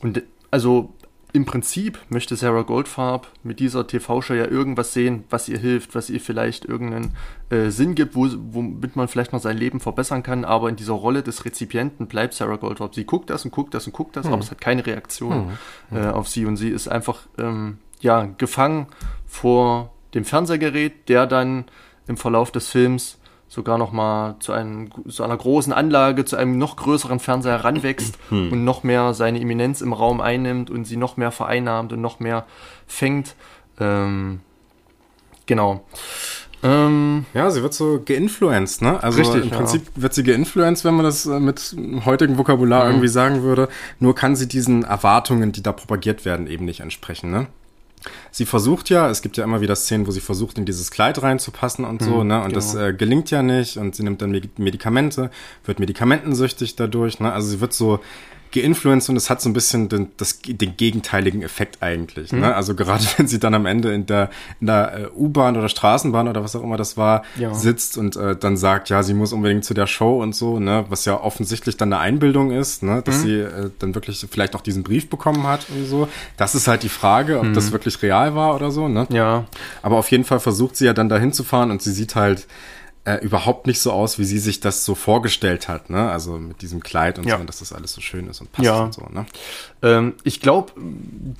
und also im Prinzip möchte Sarah Goldfarb mit dieser TV-Show ja irgendwas sehen, was ihr hilft, was ihr vielleicht irgendeinen äh, Sinn gibt, wo, womit man vielleicht mal sein Leben verbessern kann. Aber in dieser Rolle des Rezipienten bleibt Sarah Goldfarb. Sie guckt das und guckt das und guckt das, hm. aber es hat keine Reaktion hm. äh, auf sie. Und sie ist einfach ähm, ja, gefangen vor dem Fernsehgerät, der dann im Verlauf des Films sogar noch mal zu, einem, zu einer großen Anlage, zu einem noch größeren Fernseher heranwächst hm. und noch mehr seine Eminenz im Raum einnimmt und sie noch mehr vereinnahmt und noch mehr fängt. Ähm, genau. Ähm, ja, sie wird so geinfluenced, ne? Also richtig, im Prinzip ja. wird sie geinfluenced, wenn man das äh, mit heutigem Vokabular mhm. irgendwie sagen würde. Nur kann sie diesen Erwartungen, die da propagiert werden, eben nicht entsprechen, ne? Sie versucht ja, es gibt ja immer wieder Szenen, wo sie versucht, in dieses Kleid reinzupassen und so, mhm, ne? Und genau. das äh, gelingt ja nicht und sie nimmt dann Medikamente, wird medikamentensüchtig dadurch, ne? Also sie wird so geinfluenced und es hat so ein bisschen den, das, den gegenteiligen Effekt eigentlich. Ne? Mhm. Ne? Also gerade wenn sie dann am Ende in der, in der äh, U-Bahn oder Straßenbahn oder was auch immer das war, ja. sitzt und äh, dann sagt, ja, sie muss unbedingt zu der Show und so, ne? was ja offensichtlich dann eine Einbildung ist, ne? dass mhm. sie äh, dann wirklich vielleicht auch diesen Brief bekommen hat und so. Das ist halt die Frage, ob mhm. das wirklich real war oder so. Ne? Ja. Aber auf jeden Fall versucht sie ja dann dahin zu fahren und sie sieht halt, äh, überhaupt nicht so aus, wie sie sich das so vorgestellt hat, ne? Also mit diesem Kleid und ja. so, und dass das alles so schön ist und passt ja. und so, ne? Ähm, ich glaube,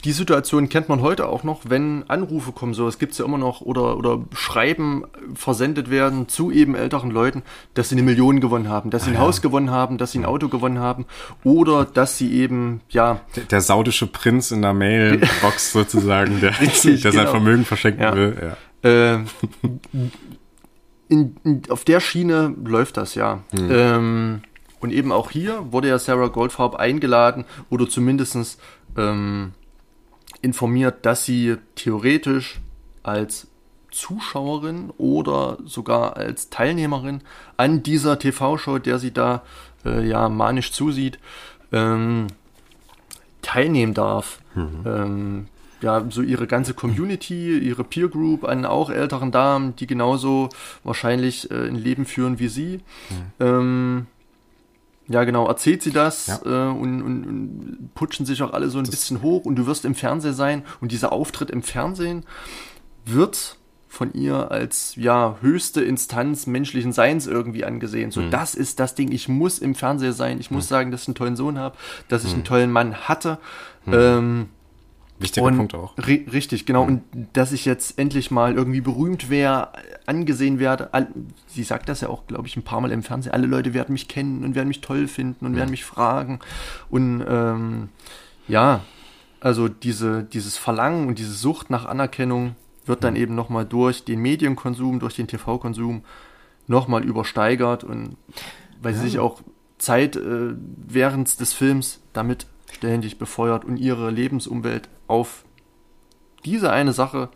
die Situation kennt man heute auch noch, wenn Anrufe kommen, so, es gibt's ja immer noch, oder, oder Schreiben versendet werden zu eben älteren Leuten, dass sie eine Million gewonnen haben, dass sie ein ah, ja. Haus gewonnen haben, dass sie ein Auto gewonnen haben, oder dass sie eben, ja. Der, der saudische Prinz in der Mailbox sozusagen, der, Richtig, der sein genau. Vermögen verschenken will, ja. Äh, in, in, auf der Schiene läuft das ja. Mhm. Ähm, und eben auch hier wurde ja Sarah Goldfarb eingeladen oder zumindest ähm, informiert, dass sie theoretisch als Zuschauerin oder sogar als Teilnehmerin an dieser TV-Show, der sie da äh, ja manisch zusieht, ähm, teilnehmen darf. Mhm. Ähm, ja, so ihre ganze Community, ihre Peer Group an auch älteren Damen, die genauso wahrscheinlich äh, ein Leben führen wie sie. Mhm. Ähm, ja, genau, erzählt sie das ja. äh, und, und, und, putschen sich auch alle so ein das bisschen hoch und du wirst im Fernsehen sein und dieser Auftritt im Fernsehen wird von ihr als ja höchste Instanz menschlichen Seins irgendwie angesehen. So, mhm. das ist das Ding. Ich muss im Fernsehen sein. Ich muss mhm. sagen, dass ich einen tollen Sohn habe, dass ich mhm. einen tollen Mann hatte. Mhm. Ähm, Wichtiger und Punkt auch. Ri richtig, genau. Mhm. Und dass ich jetzt endlich mal irgendwie berühmt wäre, angesehen werde. Sie sagt das ja auch, glaube ich, ein paar Mal im Fernsehen. Alle Leute werden mich kennen und werden mich toll finden und mhm. werden mich fragen. Und ähm, ja, also diese, dieses Verlangen und diese Sucht nach Anerkennung wird dann mhm. eben nochmal durch den Medienkonsum, durch den TV-Konsum nochmal übersteigert und weil ja. sie sich auch Zeit äh, während des Films damit ständig befeuert und ihre Lebensumwelt auf diese eine Sache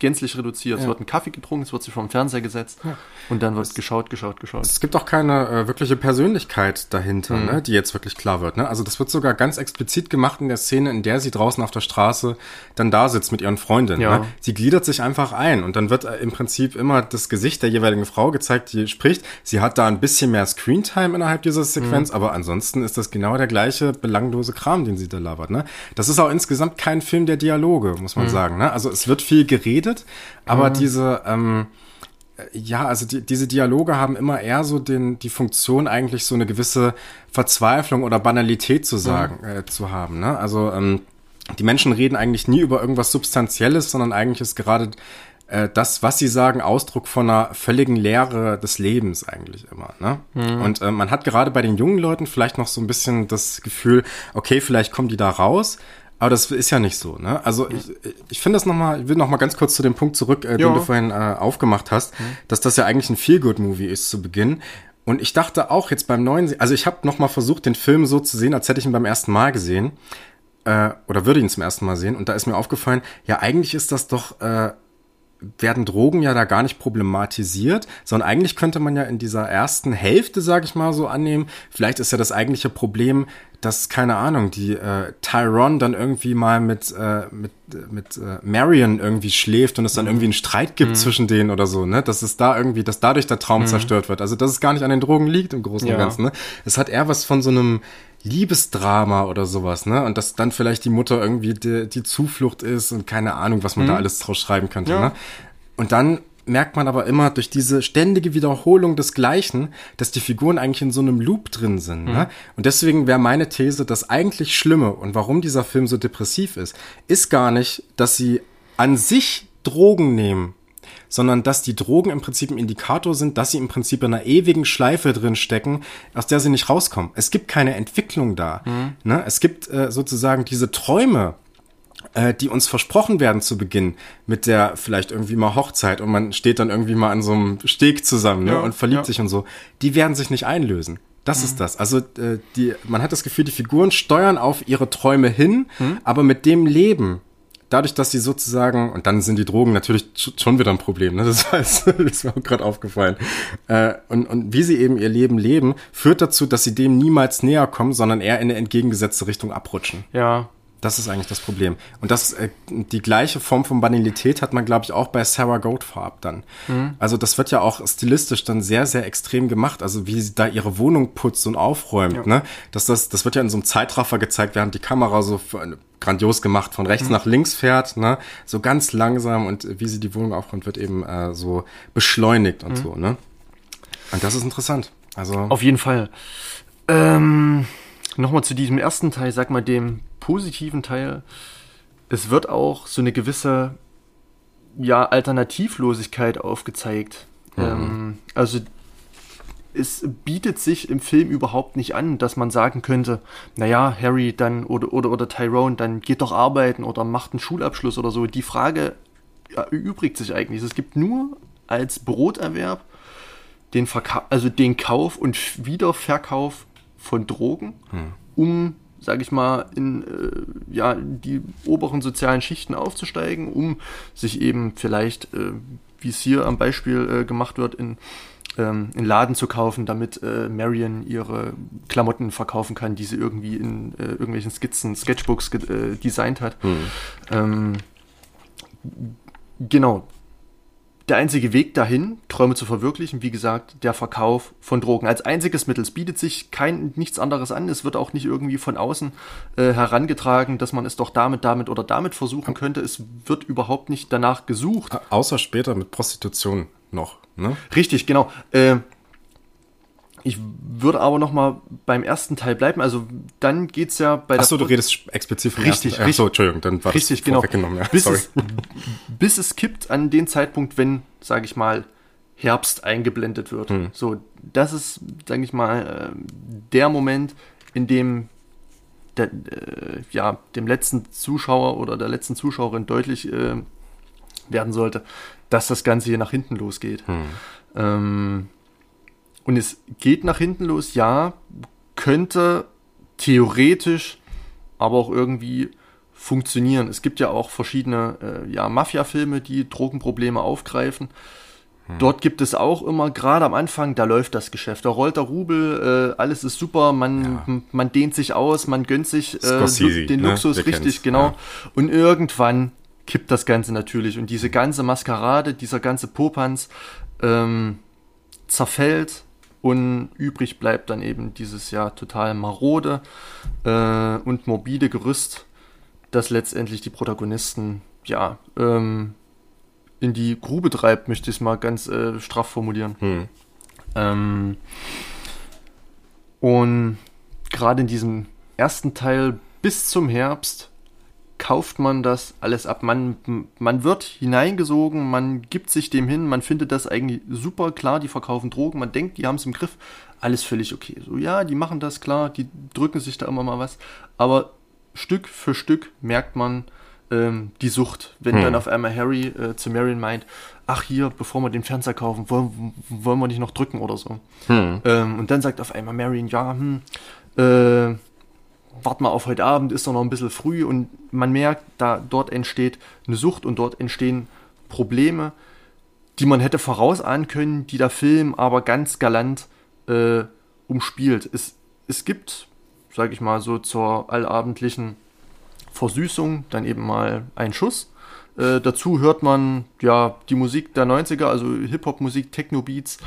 gänzlich reduziert. Ja. Es wird ein Kaffee getrunken, es wird sich vom Fernseher gesetzt ja. und dann wird es, geschaut, geschaut, geschaut. Es gibt auch keine äh, wirkliche Persönlichkeit dahinter, mhm. ne, die jetzt wirklich klar wird. Ne? Also das wird sogar ganz explizit gemacht in der Szene, in der sie draußen auf der Straße dann da sitzt mit ihren Freundinnen. Ja. Ne? Sie gliedert sich einfach ein und dann wird äh, im Prinzip immer das Gesicht der jeweiligen Frau gezeigt, die spricht. Sie hat da ein bisschen mehr Screentime innerhalb dieser Sequenz, mhm. aber ansonsten ist das genau der gleiche belanglose Kram, den sie da labert. Ne? Das ist auch insgesamt kein Film der Dialoge, muss man mhm. sagen. Ne? Also es wird viel geredet geredet, aber mhm. diese, ähm, ja, also die, diese Dialoge haben immer eher so den, die Funktion, eigentlich so eine gewisse Verzweiflung oder Banalität zu sagen, mhm. äh, zu haben. Ne? Also ähm, die Menschen reden eigentlich nie über irgendwas Substanzielles, sondern eigentlich ist gerade äh, das, was sie sagen, Ausdruck von einer völligen Leere des Lebens eigentlich immer. Ne? Mhm. Und äh, man hat gerade bei den jungen Leuten vielleicht noch so ein bisschen das Gefühl, okay, vielleicht kommen die da raus, aber das ist ja nicht so, ne? Also ich, ich finde das nochmal, ich will nochmal ganz kurz zu dem Punkt zurück, äh, den du vorhin äh, aufgemacht hast, mhm. dass das ja eigentlich ein Feel-Good-Movie ist zu Beginn. Und ich dachte auch jetzt beim neuen, also ich habe nochmal versucht, den Film so zu sehen, als hätte ich ihn beim ersten Mal gesehen. Äh, oder würde ihn zum ersten Mal sehen. Und da ist mir aufgefallen, ja, eigentlich ist das doch äh, werden Drogen ja da gar nicht problematisiert, sondern eigentlich könnte man ja in dieser ersten Hälfte, sage ich mal so, annehmen, vielleicht ist ja das eigentliche Problem, dass, keine Ahnung, die äh, Tyrone dann irgendwie mal mit, äh, mit, mit äh, Marion irgendwie schläft und es dann irgendwie einen Streit gibt mhm. zwischen denen oder so, ne? Dass es da irgendwie, dass dadurch der Traum mhm. zerstört wird. Also dass es gar nicht an den Drogen liegt im Großen ja. und Ganzen, ne? Es hat eher was von so einem Liebesdrama oder sowas, ne? Und dass dann vielleicht die Mutter irgendwie die, die Zuflucht ist und keine Ahnung, was man mhm. da alles draus schreiben könnte, ja. ne? Und dann merkt man aber immer durch diese ständige Wiederholung des Gleichen, dass die Figuren eigentlich in so einem Loop drin sind. Ne? Mhm. Ne? Und deswegen wäre meine These, das eigentlich Schlimme und warum dieser Film so depressiv ist, ist gar nicht, dass sie an sich Drogen nehmen sondern dass die Drogen im Prinzip ein Indikator sind, dass sie im Prinzip in einer ewigen Schleife drin stecken, aus der sie nicht rauskommen. Es gibt keine Entwicklung da. Mhm. Ne? Es gibt äh, sozusagen diese Träume, äh, die uns versprochen werden zu Beginn mit der vielleicht irgendwie mal Hochzeit und man steht dann irgendwie mal an so einem Steg zusammen ne, ja, und verliebt ja. sich und so, die werden sich nicht einlösen. Das mhm. ist das. Also äh, die, man hat das Gefühl, die Figuren steuern auf ihre Träume hin, mhm. aber mit dem Leben, dadurch, dass sie sozusagen, und dann sind die Drogen natürlich schon wieder ein Problem, ne? das, heißt, das ist mir auch gerade aufgefallen. Äh, und, und wie sie eben ihr Leben leben, führt dazu, dass sie dem niemals näher kommen, sondern eher in eine entgegengesetzte Richtung abrutschen. Ja, das ist eigentlich das Problem. Und das, äh, die gleiche Form von Banalität hat man, glaube ich, auch bei Sarah Goldfarb dann. Mhm. Also das wird ja auch stilistisch dann sehr, sehr extrem gemacht. Also wie sie da ihre Wohnung putzt und aufräumt. Ja. Ne? Das, das, das wird ja in so einem Zeitraffer gezeigt, während die Kamera so grandios gemacht von rechts mhm. nach links fährt. Ne? So ganz langsam und wie sie die Wohnung aufräumt, wird eben äh, so beschleunigt und mhm. so. Ne? Und das ist interessant. Also Auf jeden Fall. Ähm, Nochmal zu diesem ersten Teil, sag mal dem positiven Teil, es wird auch so eine gewisse ja, Alternativlosigkeit aufgezeigt. Mhm. Ähm, also es bietet sich im Film überhaupt nicht an, dass man sagen könnte, naja, Harry dann oder, oder, oder Tyrone, dann geht doch arbeiten oder macht einen Schulabschluss oder so. Die Frage erübrigt sich eigentlich. Es gibt nur als Broterwerb den, Verka also den Kauf und Wiederverkauf von Drogen, hm. um sage ich mal, in äh, ja, die oberen sozialen Schichten aufzusteigen, um sich eben vielleicht, äh, wie es hier am Beispiel äh, gemacht wird, in, ähm, in Laden zu kaufen, damit äh, Marion ihre Klamotten verkaufen kann, die sie irgendwie in äh, irgendwelchen Skizzen, Sketchbooks äh, designt hat. Mhm. Ähm, genau, der einzige Weg dahin, Träume zu verwirklichen, wie gesagt, der Verkauf von Drogen. Als einziges Mittel. Es bietet sich kein, nichts anderes an. Es wird auch nicht irgendwie von außen äh, herangetragen, dass man es doch damit, damit oder damit versuchen könnte. Es wird überhaupt nicht danach gesucht. Außer später mit Prostitution noch. Ne? Richtig, genau. Äh, ich würde aber noch mal beim ersten Teil bleiben. Also dann geht's ja bei Achso, du redest explizit vom richtig, ersten. Achso, Entschuldigung, dann war richtig, das genau. weggenommen. Ja, bis, Es, bis es kippt an den Zeitpunkt, wenn, sage ich mal, Herbst eingeblendet wird. Hm. So, das ist, sage ich mal, äh, der Moment, in dem der, äh, ja, dem letzten Zuschauer oder der letzten Zuschauerin deutlich äh, werden sollte, dass das Ganze hier nach hinten losgeht. Hm. Ähm, und es geht nach hinten los, ja, könnte theoretisch aber auch irgendwie funktionieren. Es gibt ja auch verschiedene äh, ja, Mafia-Filme, die Drogenprobleme aufgreifen. Hm. Dort gibt es auch immer, gerade am Anfang, da läuft das Geschäft. Da rollt der Rubel, äh, alles ist super, man, ja. man dehnt sich aus, man gönnt sich äh, den ne? Luxus, Wir richtig, genau. Ja. Und irgendwann kippt das Ganze natürlich. Und diese ganze Maskerade, dieser ganze Popanz ähm, zerfällt und übrig bleibt dann eben dieses ja total marode äh, und morbide Gerüst, das letztendlich die Protagonisten ja ähm, in die Grube treibt, möchte ich es mal ganz äh, straff formulieren. Hm. Ähm, und gerade in diesem ersten Teil bis zum Herbst kauft man das alles ab. Man, man wird hineingesogen, man gibt sich dem hin, man findet das eigentlich super klar, die verkaufen Drogen, man denkt, die haben es im Griff, alles völlig okay. So, ja, die machen das klar, die drücken sich da immer mal was, aber Stück für Stück merkt man ähm, die Sucht, wenn Hm. dann auf einmal Harry äh, zu Marion meint, ach hier, bevor wir den Fernseher kaufen, wollen, wollen wir nicht noch drücken oder so. Hm. Ähm, und dann sagt auf einmal Marion, ja, hm, äh, wart mal auf heute Abend, ist doch noch ein bisschen früh und man merkt, da dort entsteht eine Sucht und dort entstehen Probleme, die man hätte vorausahnen können, die der Film aber ganz galant äh, umspielt. Es, es gibt, sage ich mal so, zur allabendlichen Versüßung dann eben mal einen Schuss. Äh, dazu hört man ja die Musik der 90er, also Hip-Hop-Musik, Techno-Beats,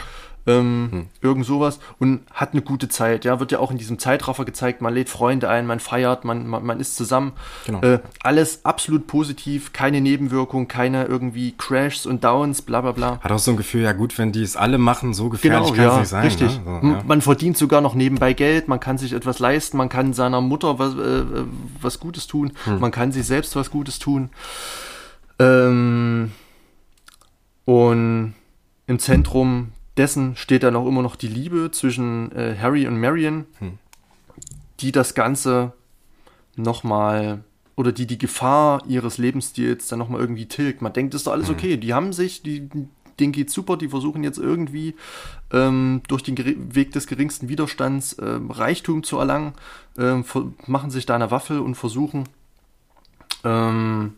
ähm, irgend sowas und hat eine gute Zeit. Ja, wird ja auch in diesem Zeitraffer gezeigt, man lädt Freunde ein, man feiert, man, man, man ist zusammen. Genau. Äh, alles absolut positiv, keine Nebenwirkung, keine irgendwie Crashs und Downs, bla bla bla. Hat auch so ein Gefühl, ja gut, wenn die es alle machen, so gefährlich kann es ja, nicht sein. richtig. Ne? So, M- ja. Man verdient sogar noch nebenbei Geld, man kann sich etwas leisten, man kann seiner Mutter was, äh, was Gutes tun, Hm. man kann sich selbst was Gutes tun. Ähm, und im Zentrum dessen steht dann auch immer noch die Liebe zwischen äh, Harry und Marion, Hm. die das Ganze nochmal oder die die Gefahr ihres Lebensstils dann nochmal irgendwie tilgt. Man denkt, ist doch Hm. alles okay. Die haben sich, die, denen geht's super, die versuchen jetzt irgendwie ähm, durch den geri- Weg des geringsten Widerstands ähm, Reichtum zu erlangen, ähm, machen sich da eine Waffel und versuchen, ähm,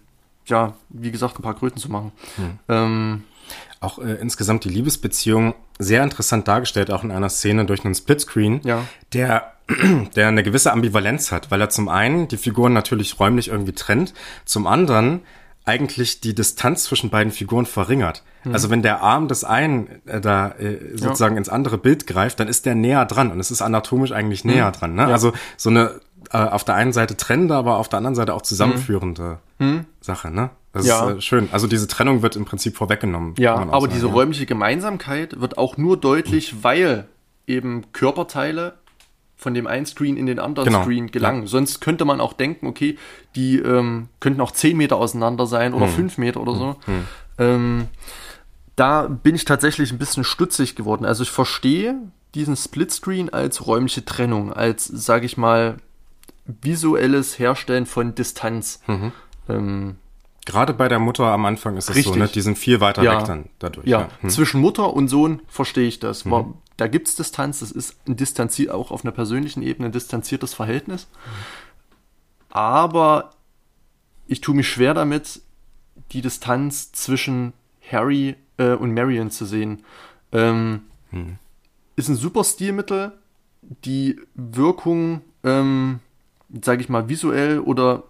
ja, wie gesagt, ein paar Kröten zu machen. Hm. Ähm, Auch äh, insgesamt die Liebesbeziehung sehr interessant dargestellt, auch in einer Szene durch einen Splitscreen, Ja. der, der eine gewisse Ambivalenz hat, weil er zum einen die Figuren natürlich räumlich irgendwie trennt, zum anderen eigentlich die Distanz zwischen beiden Figuren verringert. Also wenn der Arm des einen äh, da äh, sozusagen ins andere Bild greift, dann ist der näher dran und es ist anatomisch eigentlich näher dran. Ne? Also so eine äh, auf der einen Seite trennende, aber auf der anderen Seite auch zusammenführende Sache. Ne? Das Ja. ist äh, schön. Also diese Trennung wird im Prinzip vorweggenommen. Ja, aber sagen, diese ja. räumliche Gemeinsamkeit wird auch nur deutlich, weil eben Körperteile von dem einen Screen in den anderen Genau, Screen gelangen. Sonst könnte man auch denken, okay, die ähm, könnten auch 10 Meter auseinander sein oder 5 Meter oder so. Ähm, da bin ich tatsächlich ein bisschen stutzig geworden. Also ich verstehe diesen Splitscreen als räumliche Trennung, als, sage ich mal, visuelles Herstellen von Distanz. Ähm, Gerade bei der Mutter am Anfang ist es so, ne? Die sind viel weiter Ja. weg dann dadurch. Ja, Hm. zwischen Mutter und Sohn verstehe ich das. War, da gibt es Distanz, das ist ein distanziert, auch auf einer persönlichen Ebene ein distanziertes Verhältnis. Aber ich tue mich schwer damit, die Distanz zwischen Harry äh, und Marion zu sehen. Ähm, Ist ein super Stilmittel, die Wirkung, ähm, sage ich mal, visuell oder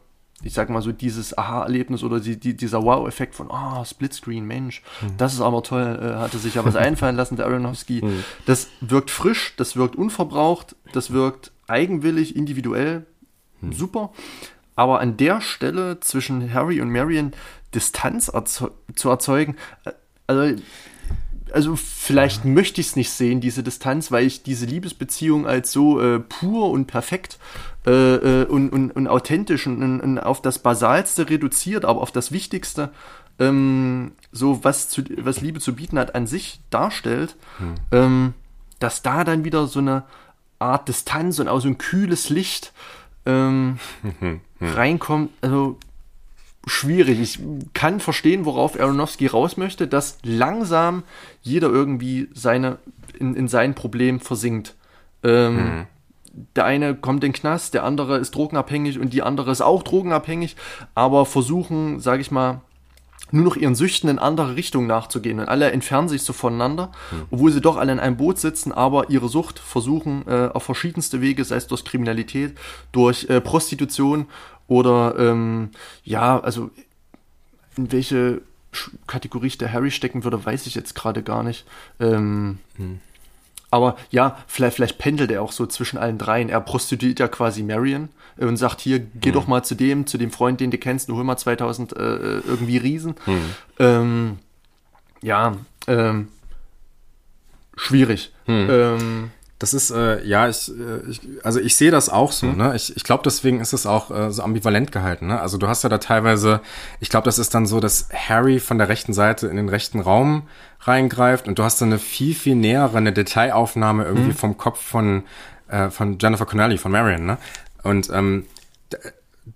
ich sag mal so dieses Aha-Erlebnis oder die, die, dieser Wow-Effekt von, ah, Splitscreen, Mensch, das ist aber toll, äh, hatte sich ja was einfallen lassen, der Aronofsky. Das wirkt frisch, das wirkt unverbraucht, das wirkt eigenwillig, individuell, super. Aber an der Stelle zwischen Harry und Marion Distanz erzeu zu erzeugen, äh, also also vielleicht möchte ich es nicht sehen, diese Distanz, weil ich diese Liebesbeziehung als so äh, pur und perfekt äh, äh, und, und, und authentisch und, und, und auf das Basalste reduziert, aber auf das Wichtigste, ähm, so was, zu, was Liebe zu bieten hat, an sich darstellt, ähm, dass da dann wieder so eine Art Distanz und auch so ein kühles Licht ähm, reinkommt. Also schwierig. Ich kann verstehen, worauf Aronofsky raus möchte, dass langsam jeder irgendwie seine, in, in sein Problem versinkt. Ähm, Der eine kommt in den Knast, der andere ist drogenabhängig und die andere ist auch drogenabhängig, aber versuchen, sage ich mal, nur noch ihren Süchten in andere Richtungen nachzugehen. Und alle entfernen sich so voneinander, obwohl sie doch alle in einem Boot sitzen, aber ihre Sucht versuchen äh, auf verschiedenste Wege, sei es durch Kriminalität, durch äh, Prostitution oder ähm, ja, also in welche Kategorie ich der Harry stecken würde, weiß ich jetzt gerade gar nicht. Ähm, Aber ja, vielleicht, vielleicht pendelt er auch so zwischen allen dreien. Er prostituiert ja quasi Marion äh, und sagt hier, geh doch mal zu dem, zu dem Freund, den du kennst, und hol mal 2000 äh, irgendwie Riesen. Ähm, ja, ähm, schwierig. Hm. Ähm, das ist, äh, ja, ich, äh, ich, also ich sehe das auch so, mhm. ne? Ich, ich glaube, deswegen ist es auch äh, so ambivalent gehalten, ne? Also du hast ja da teilweise, ich glaube, das ist dann so, dass Harry von der rechten Seite in den rechten Raum reingreift und du hast dann eine viel, viel nähere, eine Detailaufnahme irgendwie mhm. vom Kopf von, äh, von Jennifer Connelly, von Marion, ne? Und ähm,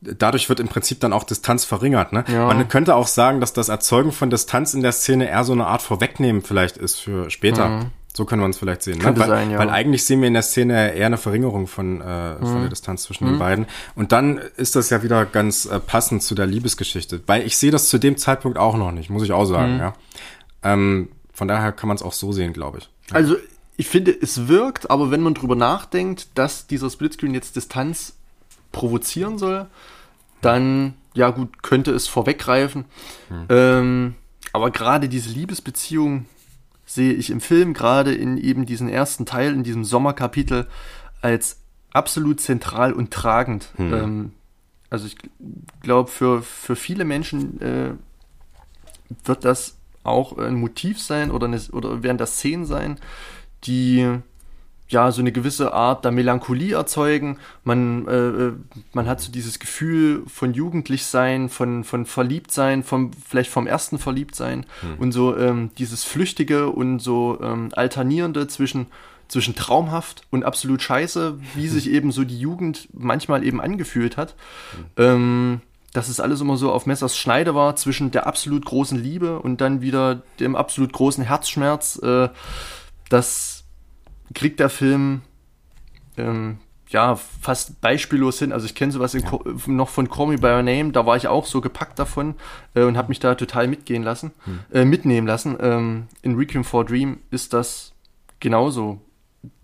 dadurch wird im Prinzip dann auch Distanz verringert. Ne? Ja. Man könnte auch sagen, dass das Erzeugen von Distanz in der Szene eher so eine Art Vorwegnehmen vielleicht ist für später. Mhm. So können wir uns vielleicht sehen. Ne? Weil, sein, ja. weil eigentlich sehen wir in der Szene eher eine Verringerung von, äh, mhm. von der Distanz zwischen mhm. den beiden. Und dann ist das ja wieder ganz äh, passend zu der Liebesgeschichte. Weil ich sehe das zu dem Zeitpunkt auch noch nicht, muss ich auch sagen. Mhm. Ja. Ähm, von daher kann man es auch so sehen, glaube ich. Ja. Also ich finde, es wirkt, aber wenn man drüber nachdenkt, dass dieser Splitscreen jetzt Distanz provozieren soll, dann, ja gut, könnte es vorweggreifen. Mhm. Ähm, aber gerade diese Liebesbeziehung sehe ich im Film gerade in eben diesen ersten Teil, in diesem Sommerkapitel, als absolut zentral und tragend. Hm. Ähm, also ich glaube, für, für viele Menschen äh, wird das auch ein Motiv sein oder, eine, oder werden das Szenen sein, die ja, so eine gewisse Art der Melancholie erzeugen. Man, äh, äh, man hat so dieses Gefühl von Jugendlichsein, von, von Verliebtsein, vom, vielleicht vom ersten Verliebtsein hm. und so ähm, dieses Flüchtige und so ähm, Alternierende zwischen, zwischen traumhaft und absolut scheiße, wie hm. sich eben so die Jugend manchmal eben angefühlt hat. Hm. Ähm, dass es alles immer so auf Messers Schneide war zwischen der absolut großen Liebe und dann wieder dem absolut großen Herzschmerz. Äh, das kriegt der Film ähm, ja fast beispiellos hin. Also ich kenne sowas ja. noch von Call Me By Your Name, da war ich auch so gepackt davon äh, und habe mich da total mitgehen lassen, hm. äh, mitnehmen lassen. Ähm, in Requiem for Dream ist das genauso.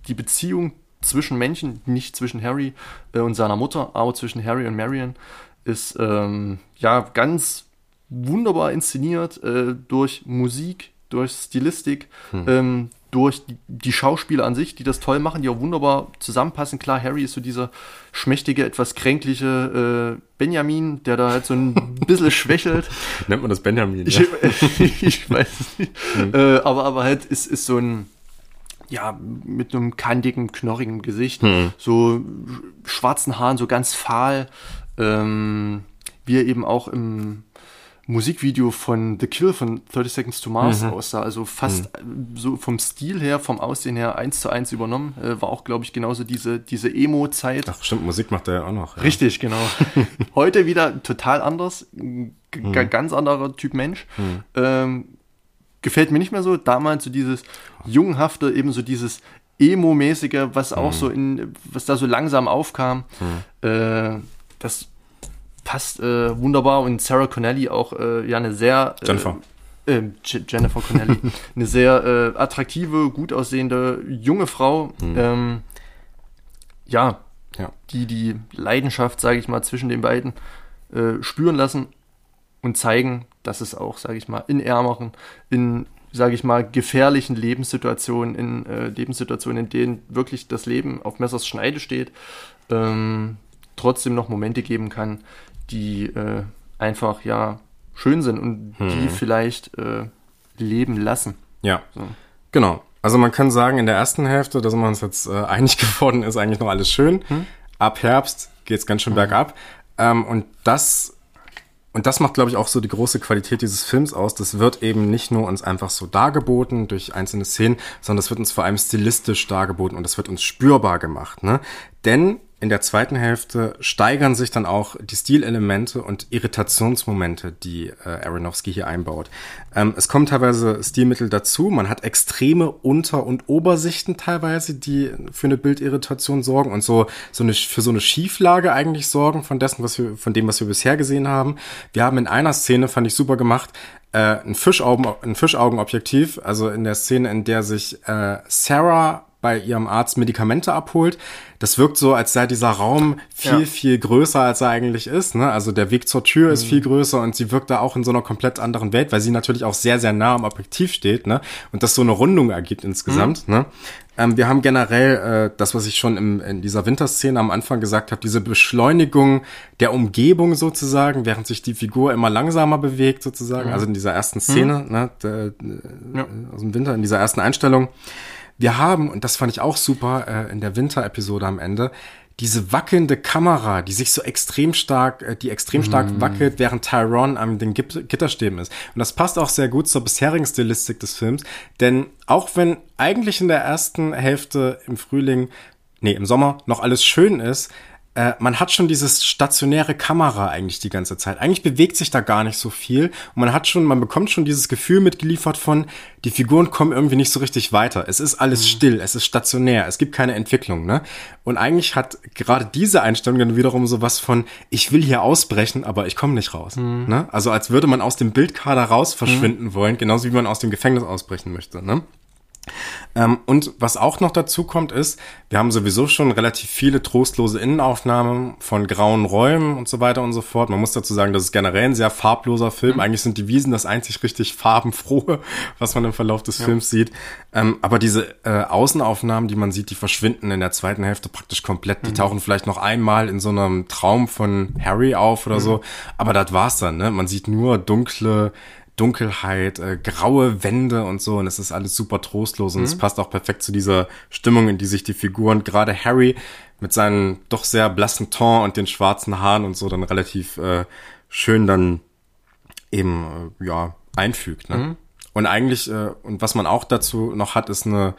Die Beziehung zwischen Menschen, nicht zwischen Harry äh, und seiner Mutter, aber zwischen Harry und Marion, ist ähm, ja ganz wunderbar inszeniert äh, durch Musik, durch Stilistik, hm. ähm, durch die Schauspieler an sich, die das toll machen, die auch wunderbar zusammenpassen. Klar, Harry ist so dieser schmächtige, etwas kränkliche äh, Benjamin, der da halt so ein bisschen schwächelt. Nennt man das Benjamin? Ich, ja? ich weiß nicht. Mhm. Äh, aber, aber halt ist, ist so ein, ja, mit einem kantigen, knorrigen Gesicht, mhm. so schwarzen Haaren, so ganz fahl, ähm, wie er eben auch im Musikvideo von The Kill von 30 Seconds to Mars mhm. aussah. Also fast mhm. so vom Stil her, vom Aussehen her eins zu eins übernommen. Äh, war auch, glaube ich, genauso diese, diese Emo-Zeit. Ach stimmt, Musik macht er ja auch noch. Ja. Richtig, genau. Heute wieder total anders. Mhm. Ganz anderer Typ Mensch. Mhm. Ähm, gefällt mir nicht mehr so. Damals so dieses jungenhafte, eben so dieses Emo-mäßige, was auch mhm. so in, was da so langsam aufkam. Mhm. Äh, das passt äh, wunderbar und Sarah Connelly auch äh, ja eine sehr Jennifer. Äh, Jennifer Connelly eine sehr äh, attraktive, gut aussehende junge Frau. Mhm. Ähm, ja, ja, die die Leidenschaft, sage ich mal, zwischen den beiden äh, spüren lassen und zeigen, dass es auch, sage ich mal, in ärmeren, in sage ich mal, gefährlichen Lebenssituationen, in äh, Lebenssituationen, in denen wirklich das Leben auf Messers Schneide steht, ähm, trotzdem noch Momente geben kann, die äh, einfach ja schön sind und hm. die vielleicht äh, leben lassen. Ja, so. genau. Also man kann sagen, in der ersten Hälfte, da sind wir uns jetzt äh, einig geworden, ist eigentlich noch alles schön. Hm? Ab Herbst geht's ganz schön hm. bergab. Ähm, und das und das macht, glaube ich, auch so die große Qualität dieses Films aus. Das wird eben nicht nur uns einfach so dargeboten durch einzelne Szenen, sondern das wird uns vor allem stilistisch dargeboten und das wird uns spürbar gemacht. Ne? Denn in der zweiten Hälfte steigern sich dann auch die Stilelemente und Irritationsmomente, die äh, Aronofsky hier einbaut. Ähm, es kommen teilweise Stilmittel dazu. Man hat extreme Unter- und Obersichten teilweise, die für eine Bildirritation sorgen und so, so eine, für so eine Schieflage eigentlich sorgen von dessen, was wir, von dem, was wir bisher gesehen haben. Wir haben in einer Szene, fand ich super gemacht, äh, ein, Fischaugen, ein Fischaugenobjektiv, also in der Szene, in der sich äh, Sarah bei ihrem Arzt Medikamente abholt. Das wirkt so, als sei dieser Raum viel, ja. viel größer, als er eigentlich ist. Ne? Also der Weg zur Tür mhm. ist viel größer und sie wirkt da auch in so einer komplett anderen Welt, weil sie natürlich auch sehr, sehr nah am Objektiv steht ne? und das so eine Rundung ergibt insgesamt. Mhm. Ne? Ähm, wir haben generell äh, das, was ich schon im, in dieser Winterszene am Anfang gesagt habe, diese Beschleunigung der Umgebung sozusagen, während sich die Figur immer langsamer bewegt sozusagen, mhm. also in dieser ersten Szene mhm. ne, der, ja. aus dem Winter, in dieser ersten Einstellung. Wir haben, und das fand ich auch super äh, in der Winter-Episode am Ende, diese wackelnde Kamera, die sich so extrem stark, äh, die extrem stark mm. wackelt, während Tyrone an den Gitterstäben ist. Und das passt auch sehr gut zur bisherigen Stilistik des Films, denn auch wenn eigentlich in der ersten Hälfte im Frühling, nee, im Sommer noch alles schön ist, äh, man hat schon dieses stationäre Kamera eigentlich die ganze Zeit. Eigentlich bewegt sich da gar nicht so viel und man hat schon, man bekommt schon dieses Gefühl mitgeliefert von, die Figuren kommen irgendwie nicht so richtig weiter. Es ist alles mhm. still, es ist stationär, es gibt keine Entwicklung, ne? Und eigentlich hat gerade diese Einstellung dann wiederum sowas von, ich will hier ausbrechen, aber ich komme nicht raus, mhm. ne? Also als würde man aus dem Bildkader raus verschwinden mhm. wollen, genauso wie man aus dem Gefängnis ausbrechen möchte, ne? Ähm, und was auch noch dazu kommt, ist, wir haben sowieso schon relativ viele trostlose Innenaufnahmen von grauen Räumen und so weiter und so fort. Man muss dazu sagen, das ist generell ein sehr farbloser Film. Mhm. Eigentlich sind die Wiesen das einzig richtig farbenfrohe, was man im Verlauf des ja. Films sieht. Ähm, aber diese äh, Außenaufnahmen, die man sieht, die verschwinden in der zweiten Hälfte praktisch komplett. Mhm. Die tauchen vielleicht noch einmal in so einem Traum von Harry auf oder mhm. so. Aber das war's dann, ne? Man sieht nur dunkle Dunkelheit, äh, graue Wände und so. Und es ist alles super trostlos und mhm. es passt auch perfekt zu dieser Stimmung, in die sich die Figuren, gerade Harry mit seinen doch sehr blassen Ton und den schwarzen Haaren und so dann relativ äh, schön dann eben äh, ja einfügt. Ne? Mhm. Und eigentlich, äh, und was man auch dazu noch hat, ist eine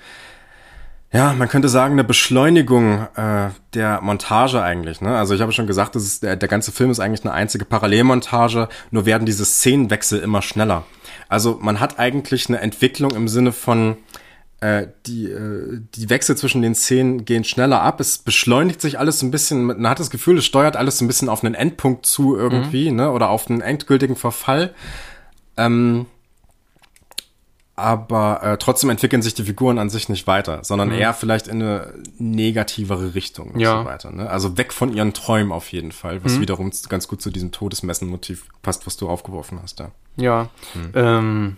ja, man könnte sagen, eine Beschleunigung äh, der Montage eigentlich. Ne? Also ich habe schon gesagt, das ist, der, der ganze Film ist eigentlich eine einzige Parallelmontage, nur werden diese Szenenwechsel immer schneller. Also man hat eigentlich eine Entwicklung im Sinne von, äh, die, äh, die Wechsel zwischen den Szenen gehen schneller ab. Es beschleunigt sich alles so ein bisschen. Man hat das Gefühl, es steuert alles so ein bisschen auf einen Endpunkt zu irgendwie, mhm. ne? Oder auf einen endgültigen Verfall. Ähm, aber äh, trotzdem entwickeln sich die Figuren an sich nicht weiter, sondern mhm. eher vielleicht in eine negativere Richtung und ja. so weiter. Ne? Also weg von ihren Träumen auf jeden Fall, was mhm. wiederum ganz gut zu diesem Todesmessen-Motiv passt, was du aufgeworfen hast. Ja, ja, mhm. ähm,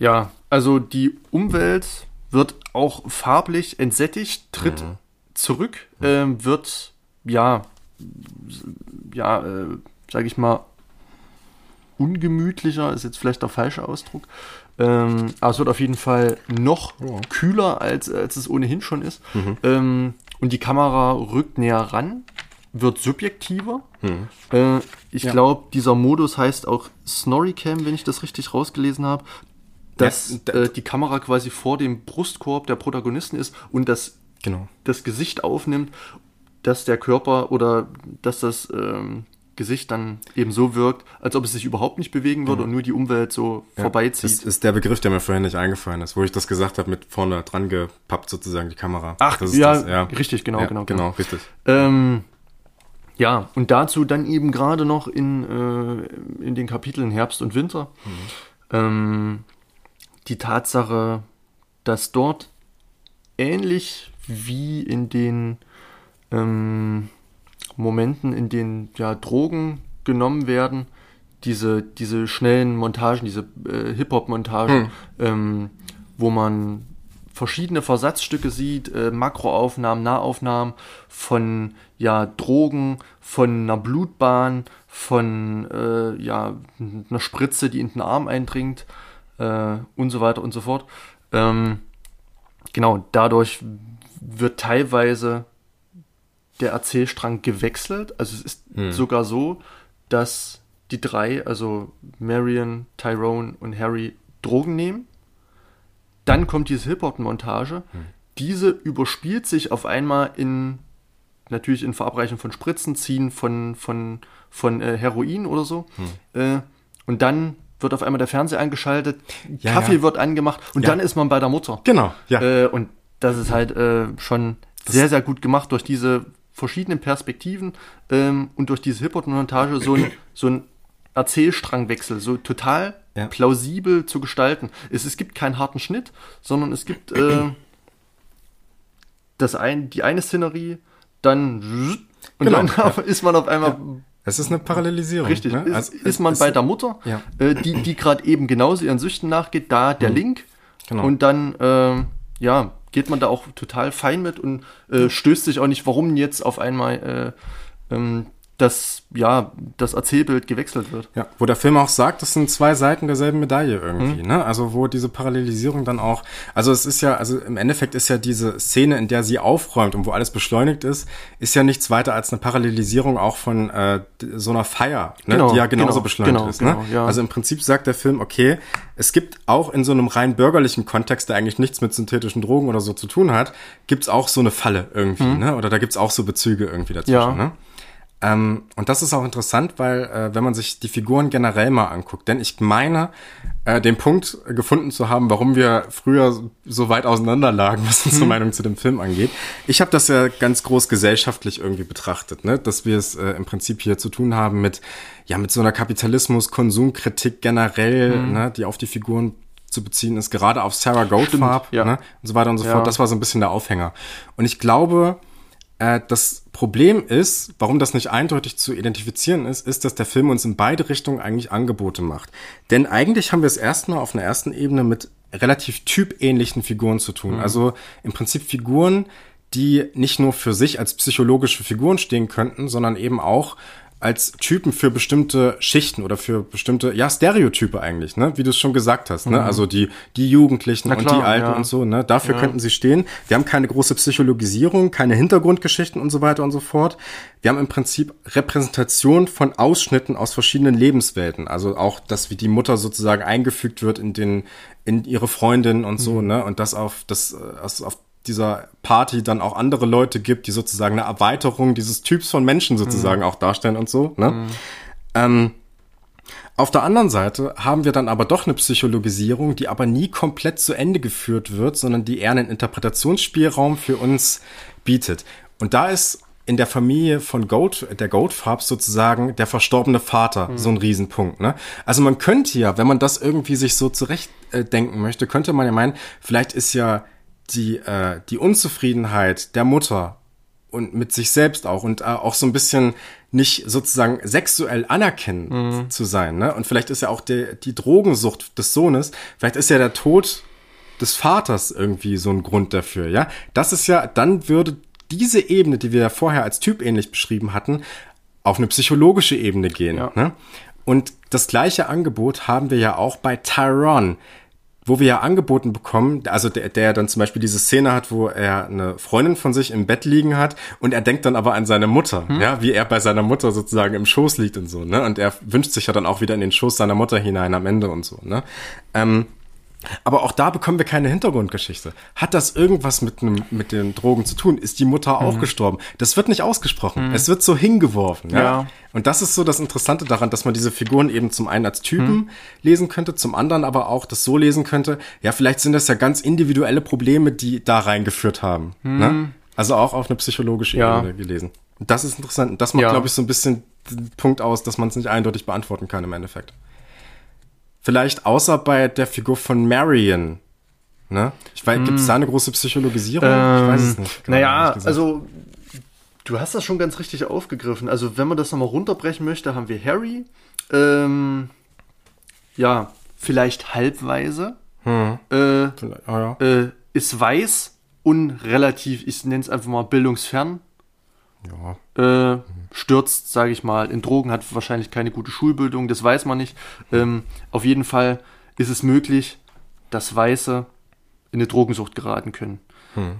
ja also die Umwelt wird auch farblich entsättigt, tritt mhm. zurück, äh, wird ja, ja, äh, sage ich mal, ungemütlicher, ist jetzt vielleicht der falsche Ausdruck. Ähm, aber es wird auf jeden Fall noch ja. kühler, als, als es ohnehin schon ist. Mhm. Ähm, und die Kamera rückt näher ran, wird subjektiver. Mhm. Äh, ich ja. glaube, dieser Modus heißt auch Snorri-Cam, wenn ich das richtig rausgelesen habe. Dass ja, äh, die Kamera quasi vor dem Brustkorb der Protagonisten ist und das, genau. das Gesicht aufnimmt, dass der Körper oder dass das ähm, Gesicht dann eben so wirkt, als ob es sich überhaupt nicht bewegen würde mhm. und nur die Umwelt so ja, vorbeizieht. Das ist der Begriff, der mir vorhin nicht eingefallen ist, wo ich das gesagt habe, mit vorne dran gepappt sozusagen die Kamera. Ach, ja, das, ja, richtig, genau, ja, genau, genau. Genau, richtig. Ähm, ja, und dazu dann eben gerade noch in, äh, in den Kapiteln Herbst und Winter mhm. ähm, die Tatsache, dass dort ähnlich wie in den ähm, Momenten, in denen ja Drogen genommen werden, diese, diese schnellen Montagen, diese äh, Hip-Hop-Montagen, hm. ähm, wo man verschiedene Versatzstücke sieht, äh, Makroaufnahmen, Nahaufnahmen von ja, Drogen, von einer Blutbahn, von äh, ja, einer Spritze, die in den Arm eindringt äh, und so weiter und so fort. Ähm, genau, dadurch wird teilweise der Erzählstrang gewechselt. Also es ist hm. sogar so, dass die drei, also Marion, Tyrone und Harry, Drogen nehmen. Dann kommt diese Hip-Hop-Montage. Hm. Diese überspielt sich auf einmal in, natürlich in Verabreichung von Spritzen, Ziehen von, von, von äh, Heroin oder so. Hm. Äh, und dann wird auf einmal der Fernseher eingeschaltet, ja, Kaffee ja. wird angemacht und ja. dann ist man bei der Mutter. Genau, ja. Äh, und das ist halt äh, schon das sehr, sehr gut gemacht durch diese verschiedenen Perspektiven ähm, und durch diese Hip-Hop-Montage so ein, so ein Erzählstrangwechsel, so total ja. plausibel zu gestalten. Es, es gibt keinen harten Schnitt, sondern es gibt äh, das ein, die eine Szenerie, dann und Genau, dann ja. ist man auf einmal Es ist eine Parallelisierung. Richtig, Ne? ist, Also, ist man es- bei der Mutter, Ja. äh, die, die gerade eben genauso ihren Süchten nachgeht, da der Link. Genau. Und dann, ähm, ja, geht man da auch total fein mit und äh, stößt sich auch nicht, warum jetzt auf einmal äh, ähm, das, ja, das Erzählbild gewechselt wird. Ja, wo der Film auch sagt, das sind zwei Seiten derselben Medaille irgendwie, Mhm. ne? Also wo diese Parallelisierung dann auch, also es ist ja, also im Endeffekt ist ja diese Szene, in der sie aufräumt und wo alles beschleunigt ist, ist ja nichts weiter als eine Parallelisierung auch von äh, so einer Feier, ne? Genau, die ja genauso genau, beschleunigt genau, ist. Ne? genau, ja. Also im Prinzip sagt der Film, okay, es gibt auch in so einem rein bürgerlichen Kontext, der eigentlich nichts mit synthetischen Drogen oder so zu tun hat, gibt's auch so eine Falle irgendwie, ne? Oder da gibt's auch so Bezüge irgendwie dazwischen, Mhm. Ja. ne? Ähm, und das ist auch interessant, weil äh, wenn man sich die Figuren generell mal anguckt, denn ich meine, äh, den Punkt gefunden zu haben, warum wir früher so weit auseinander lagen, was unsere Meinung zu dem Film angeht. Ich habe das ja ganz groß gesellschaftlich irgendwie betrachtet, ne? dass wir es äh, im Prinzip hier zu tun haben mit ja mit so einer Kapitalismus-Konsumkritik generell, ne? die auf die Figuren zu beziehen ist, gerade auf Sarah Goldfarb ja. ne? und so weiter und so Ja. fort. Das war so ein bisschen der Aufhänger. Und ich glaube, äh, das Problem ist, warum das nicht eindeutig zu identifizieren ist, ist, dass der Film uns in beide Richtungen eigentlich Angebote macht. Denn eigentlich haben wir es erstmal auf einer ersten Ebene mit relativ typähnlichen Figuren zu tun. Also im Prinzip Figuren, die nicht nur für sich als psychologische Figuren stehen könnten, sondern eben auch als Typen für bestimmte Schichten oder für bestimmte, ja, Stereotype eigentlich, ne? Wie du es schon gesagt hast, ne? Also die, die Jugendlichen Na und klar, die Alten ja. und so, ne? Dafür könnten sie stehen. Wir haben keine große Psychologisierung, keine Hintergrundgeschichten und so weiter und so fort. Wir haben im Prinzip Repräsentation von Ausschnitten aus verschiedenen Lebenswelten. Also auch, dass wie die Mutter sozusagen eingefügt wird in den, in ihre Freundin und so, ne? Und das auf, das, äh, aus- auf dieser Party dann auch andere Leute gibt, die sozusagen eine Erweiterung dieses Typs von Menschen sozusagen auch darstellen und so, ne? Ähm, auf der anderen Seite haben wir dann aber doch eine Psychologisierung, die aber nie komplett zu Ende geführt wird, sondern die eher einen Interpretationsspielraum für uns bietet. Und da ist in der Familie von Goat, der Goatfarbs sozusagen der verstorbene Vater so ein Riesenpunkt. Ne? Also man könnte ja, wenn man das irgendwie sich so zurecht äh, möchte, könnte man ja meinen, vielleicht ist ja die, äh, die Unzufriedenheit der Mutter und mit sich selbst auch und äh, auch so ein bisschen nicht sozusagen sexuell anerkennend zu sein. Ne? Und vielleicht ist ja auch die, die Drogensucht des Sohnes, vielleicht ist ja der Tod des Vaters irgendwie so ein Grund dafür. Ja, das ist ja, dann würde diese Ebene, die wir ja vorher als typähnlich beschrieben hatten, auf eine psychologische Ebene gehen. Ja. Ne? Und das gleiche Angebot haben wir ja auch bei Tyrone wo wir ja angeboten bekommen, also der, der dann zum Beispiel diese Szene hat, wo er eine Freundin von sich im Bett liegen hat und er denkt dann aber an seine Mutter, ja, wie er bei seiner Mutter sozusagen im Schoß liegt und so, ne? Und er wünscht sich ja dann auch wieder in den Schoß seiner Mutter hinein am Ende und so, ne? Ähm, aber auch da bekommen wir keine Hintergrundgeschichte. Hat das irgendwas mit, nem, mit den Drogen zu tun? Ist die Mutter auch gestorben? Das wird nicht ausgesprochen. Es wird so hingeworfen. Ja? Ja. Und das ist so das Interessante daran, dass man diese Figuren eben zum einen als Typen lesen könnte, zum anderen aber auch das so lesen könnte, ja, vielleicht sind das ja ganz individuelle Probleme, die da reingeführt haben. Ne? Also auch auf eine psychologische Ja. Ebene gelesen. Das ist interessant. Und das macht, Ja. glaube ich, so ein bisschen den Punkt aus, dass man es nicht eindeutig beantworten kann im Endeffekt. Vielleicht außer bei der Figur von Marion. Ne? Ich weiß, gibt es da eine große Psychologisierung? ich weiß es nicht. genau, Naja, also du hast das schon ganz richtig aufgegriffen. Also wenn man das nochmal runterbrechen möchte, haben wir Harry. Ähm, ja, vielleicht halbweise. Hm. Äh, Vielleicht- oh ja. äh, ist weiß und relativ, ich nenne es einfach mal bildungsfern. Ja. Äh, stürzt, sage ich mal, in Drogen, hat wahrscheinlich keine gute Schulbildung, das weiß man nicht. Ähm, auf jeden Fall ist es möglich, dass Weiße in eine Drogensucht geraten können.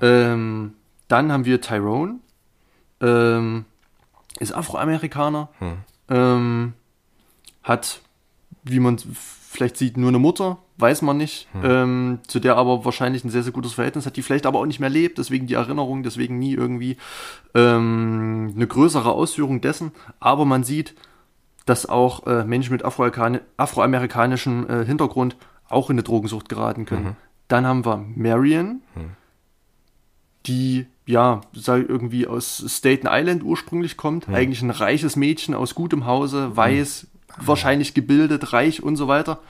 Ähm, dann haben wir Tyrone, ähm, ist Afroamerikaner, ähm, hat, wie man vielleicht sieht, nur eine Mutter, weiß man nicht, ähm, zu der aber wahrscheinlich ein sehr, sehr gutes Verhältnis hat, die vielleicht aber auch nicht mehr lebt, deswegen die Erinnerung, deswegen nie irgendwie ähm, eine größere Ausführung dessen. Aber man sieht, dass auch äh, Menschen mit Afroamerikani- afroamerikanischem äh, Hintergrund auch in eine Drogensucht geraten können. Dann haben wir Marion, die ja, sei irgendwie aus Staten Island ursprünglich kommt, eigentlich ein reiches Mädchen aus gutem Hause, weiß, wahrscheinlich gebildet, reich und so weiter.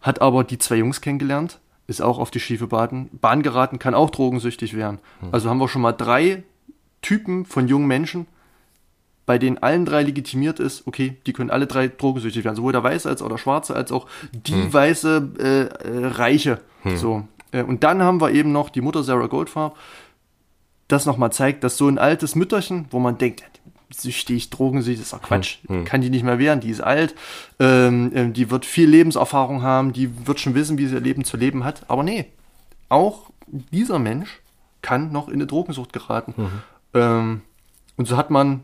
Hat aber die zwei Jungs kennengelernt, ist auch auf die schiefe Bahn, Bahn geraten, kann auch drogensüchtig werden. Mhm. Also haben wir schon mal drei Typen von jungen Menschen, bei denen allen drei legitimiert ist, okay, die können alle drei drogensüchtig werden, sowohl der Weiße als auch der Schwarze, als auch die hm. weiße äh, äh, Reiche. Hm. So. Äh, und dann haben wir eben noch die Mutter Sarah Goldfarb, das nochmal zeigt, dass so ein altes Mütterchen, wo man denkt, süchtig, drogensüchtig, das ist doch Quatsch, hm. kann die nicht mehr wehren, die ist alt, ähm, äh, die wird viel Lebenserfahrung haben, die wird schon wissen, wie sie ihr Leben zu leben hat. Aber nee, auch dieser Mensch kann noch in eine Drogensucht geraten. Mhm. Ähm, und so hat man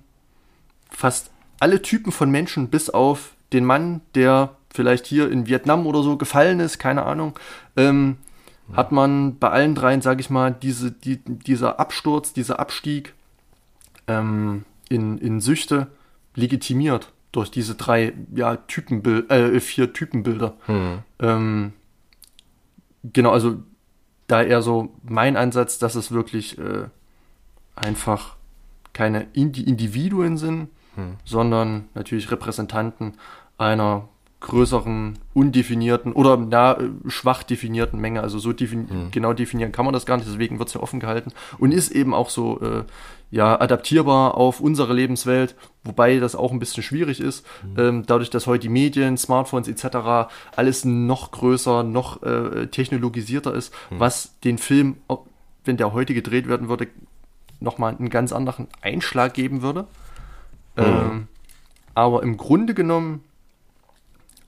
fast alle Typen von Menschen, bis auf den Mann, der vielleicht hier in Vietnam oder so gefallen ist, keine Ahnung, ähm, ja. hat man bei allen dreien, sage ich mal, diese, die, dieser Absturz, dieser Abstieg ähm, in, in Süchte legitimiert durch diese drei ja, Typenbild, äh, vier Typenbilder. Hm. Ähm, genau, also da eher so mein Ansatz, dass es wirklich äh, einfach keine Indi Individuen sind, hm. sondern natürlich Repräsentanten einer größeren, undefinierten oder na, schwach definierten Menge. Also so defini hm. genau definieren kann man das gar nicht, deswegen wird es ja offen gehalten und ist eben auch so äh, ja, adaptierbar auf unsere Lebenswelt, wobei das auch ein bisschen schwierig ist, hm. ähm, dadurch, dass heute die Medien, Smartphones etc. alles noch größer, noch äh, technologisierter ist, hm. was den Film, wenn der heute gedreht werden würde, nochmal einen ganz anderen Einschlag geben würde. Mhm. Ähm, aber im Grunde genommen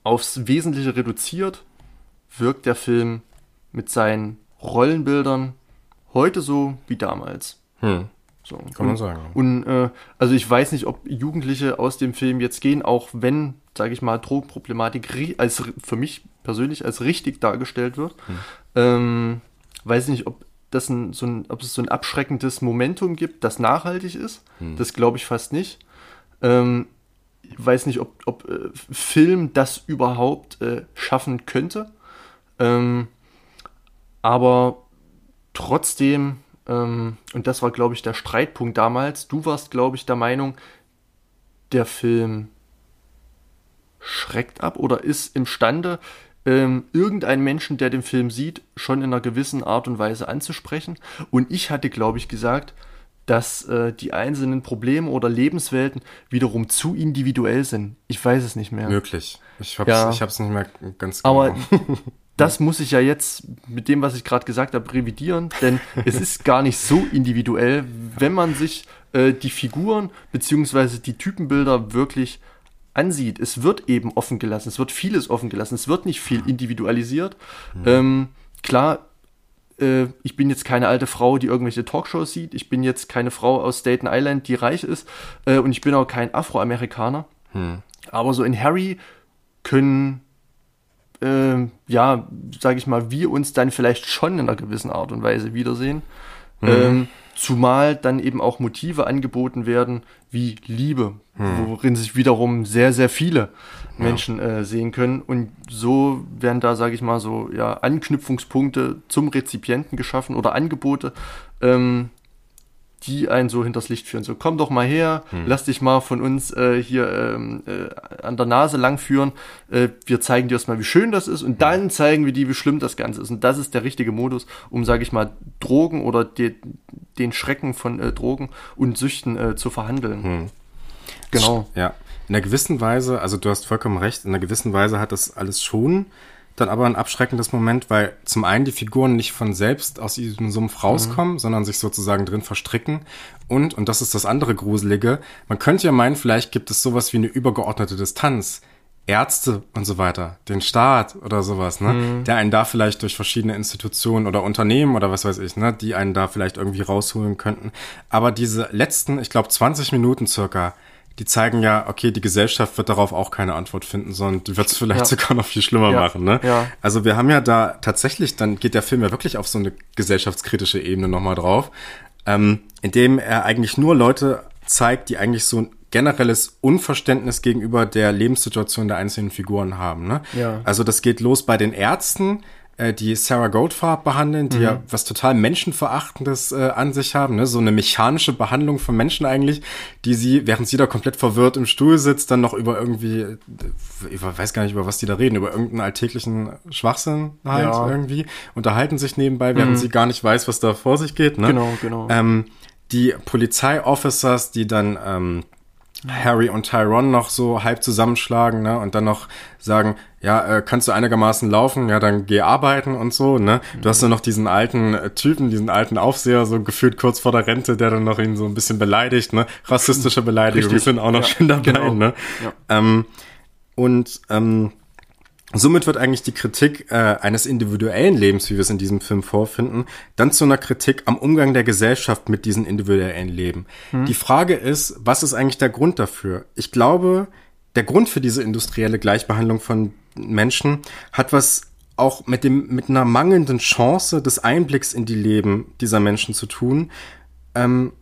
aufs Wesentliche reduziert wirkt der Film mit seinen Rollenbildern heute so wie damals. Hm. So. Kann man sagen. Und äh, also ich weiß nicht, ob Jugendliche aus dem Film jetzt gehen, auch wenn, sage ich mal, Drogenproblematik als für mich persönlich als richtig dargestellt wird. Hm. Ähm, weiß nicht, ob das ein, so ein, ob es so ein abschreckendes Momentum gibt, das nachhaltig ist. Hm. Das glaube ich fast nicht. Ähm, weiß nicht, ob, ob äh, Film das überhaupt äh, schaffen könnte. Ähm, aber trotzdem, ähm, und das war, glaube ich, der Streitpunkt damals, du warst, glaube ich, der Meinung, der Film schreckt ab oder ist imstande, ähm, irgendeinen Menschen, der den Film sieht, schon in einer gewissen Art und Weise anzusprechen. Und ich hatte, glaube ich, gesagt, dass äh, die einzelnen Probleme oder Lebenswelten wiederum zu individuell sind. Ich weiß es nicht mehr. Möglich. Ich hab's, ja. ich hab's nicht mehr ganz genau. Aber das muss ich ja jetzt mit dem, was ich gerade gesagt habe, revidieren, denn es ist gar nicht so individuell, wenn man sich äh, die Figuren beziehungsweise die Typenbilder wirklich ansieht, es wird eben offen gelassen, es wird vieles offen gelassen, es wird nicht viel individualisiert. Mhm. Ähm, klar, äh, ich bin jetzt keine alte Frau, die irgendwelche Talkshows sieht, ich bin jetzt keine Frau aus Staten Island, die reich ist äh, und ich bin auch kein Afroamerikaner. Mhm. Aber so in Harry können äh, ja, sage ich mal, wir uns dann vielleicht schon in einer gewissen Art und Weise wiedersehen. Mhm. Ähm, Zumal dann eben auch Motive angeboten werden wie Liebe, hm. worin sich wiederum sehr, sehr viele Menschen ja. äh, sehen können. Und so werden da, sage ich mal, so ja, Anknüpfungspunkte zum Rezipienten geschaffen oder Angebote, ähm, die einen so hinters Licht führen. So, komm doch mal her, hm. lass dich mal von uns äh, hier ähm, äh, an der Nase lang führen. Äh, wir zeigen dir erstmal, wie schön das ist und hm. dann zeigen wir dir, wie schlimm das Ganze ist. Und das ist der richtige Modus, um, sage ich mal, Drogen oder die, den Schrecken von äh, Drogen und Süchten äh, zu verhandeln. Hm. Genau. Ja. In einer gewissen Weise, also du hast vollkommen recht, in einer gewissen Weise hat das alles schon dann aber ein abschreckendes Moment, weil zum einen die Figuren nicht von selbst aus diesem Sumpf rauskommen, mhm. sondern sich sozusagen drin verstricken. Und, und das ist das andere Gruselige, man könnte ja meinen, vielleicht gibt es sowas wie eine übergeordnete Distanz. Ärzte und so weiter, den Staat oder sowas, ne, mhm. der einen da vielleicht durch verschiedene Institutionen oder Unternehmen oder was weiß ich, ne, die einen da vielleicht irgendwie rausholen könnten. Aber diese letzten, ich glaube 20 Minuten circa, die zeigen ja, okay, die Gesellschaft wird darauf auch keine Antwort finden, sondern die wird es vielleicht ja. sogar noch viel schlimmer ja. machen. Ne? Ja. Also wir haben ja da tatsächlich, dann geht der Film ja wirklich auf so eine gesellschaftskritische Ebene nochmal drauf, ähm, indem er eigentlich nur Leute zeigt, die eigentlich so ein generelles Unverständnis gegenüber der Lebenssituation der einzelnen Figuren haben. Ne? Ja. Also das geht los bei den Ärzten, äh, die Sarah Goldfarb behandeln, die mhm. ja was total Menschenverachtendes äh, an sich haben, ne? so eine mechanische Behandlung von Menschen eigentlich, die sie, während sie da komplett verwirrt im Stuhl sitzt, dann noch über irgendwie, ich weiß gar nicht, über was die da reden, über irgendeinen alltäglichen Schwachsinn halt ja. irgendwie, unterhalten sich nebenbei, während mhm. sie gar nicht weiß, was da vor sich geht. Ne? Genau, genau. Ähm, die Polizeiofficers, die dann ähm, Harry und Tyrone noch so halb zusammenschlagen, ne, und dann noch sagen, ja, äh, kannst du einigermaßen laufen, ja, dann geh arbeiten und so, ne. Du hast nur noch diesen alten äh, Typen, diesen alten Aufseher, so gefühlt kurz vor der Rente, der dann noch ihn so ein bisschen beleidigt, ne. Rassistische Beleidigungen sind auch noch ja, schön dabei, genau. ne. Ja. Ähm, und ähm, Somit wird eigentlich die Kritik äh, eines individuellen Lebens, wie wir es in diesem Film vorfinden, dann zu einer Kritik am Umgang der Gesellschaft mit diesem individuellen Leben. Hm. Die Frage ist, was ist eigentlich der Grund dafür? Ich glaube, der Grund für diese industrielle Gleichbehandlung von Menschen hat was auch mit dem mit einer mangelnden Chance des Einblicks in die Leben dieser Menschen zu tun. Ähm,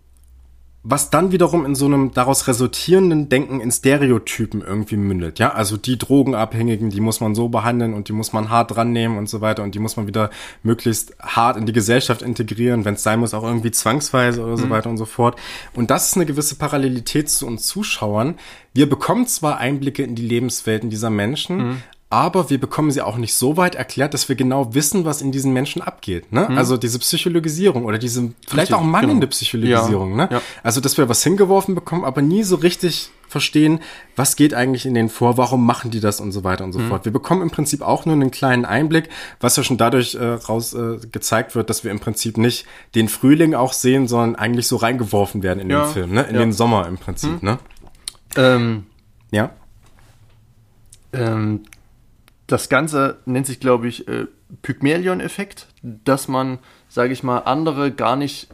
was dann wiederum in so einem daraus resultierenden Denken in Stereotypen irgendwie mündet. Ja, also die Drogenabhängigen, die muss man so behandeln und die muss man hart dran nehmen und so weiter und die muss man wieder möglichst hart in die Gesellschaft integrieren, wenn es sein muss, auch irgendwie zwangsweise oder so mhm. weiter und so fort. Und das ist eine gewisse Parallelität zu uns Zuschauern. Wir bekommen zwar Einblicke in die Lebenswelten dieser Menschen, mhm aber wir bekommen sie auch nicht so weit erklärt, dass wir genau wissen, was in diesen Menschen abgeht. Ne? Mhm. Also diese Psychologisierung oder diese vielleicht richtig, auch mangelnde genau. Psychologisierung. Ja, ne? Ja. Also dass wir was hingeworfen bekommen, aber nie so richtig verstehen, was geht eigentlich in denen vor, warum machen die das und so weiter und so mhm. fort. Wir bekommen im Prinzip auch nur einen kleinen Einblick, was ja schon dadurch äh, raus äh, gezeigt wird, dass wir im Prinzip nicht den Frühling auch sehen, sondern eigentlich so reingeworfen werden in ja, den Film, ne? in den Sommer im Prinzip. Mhm. Ne? Ähm, ja. Ähm, das Ganze nennt sich, glaube ich, äh, Pygmalion-Effekt, dass man, sage ich mal, andere gar nicht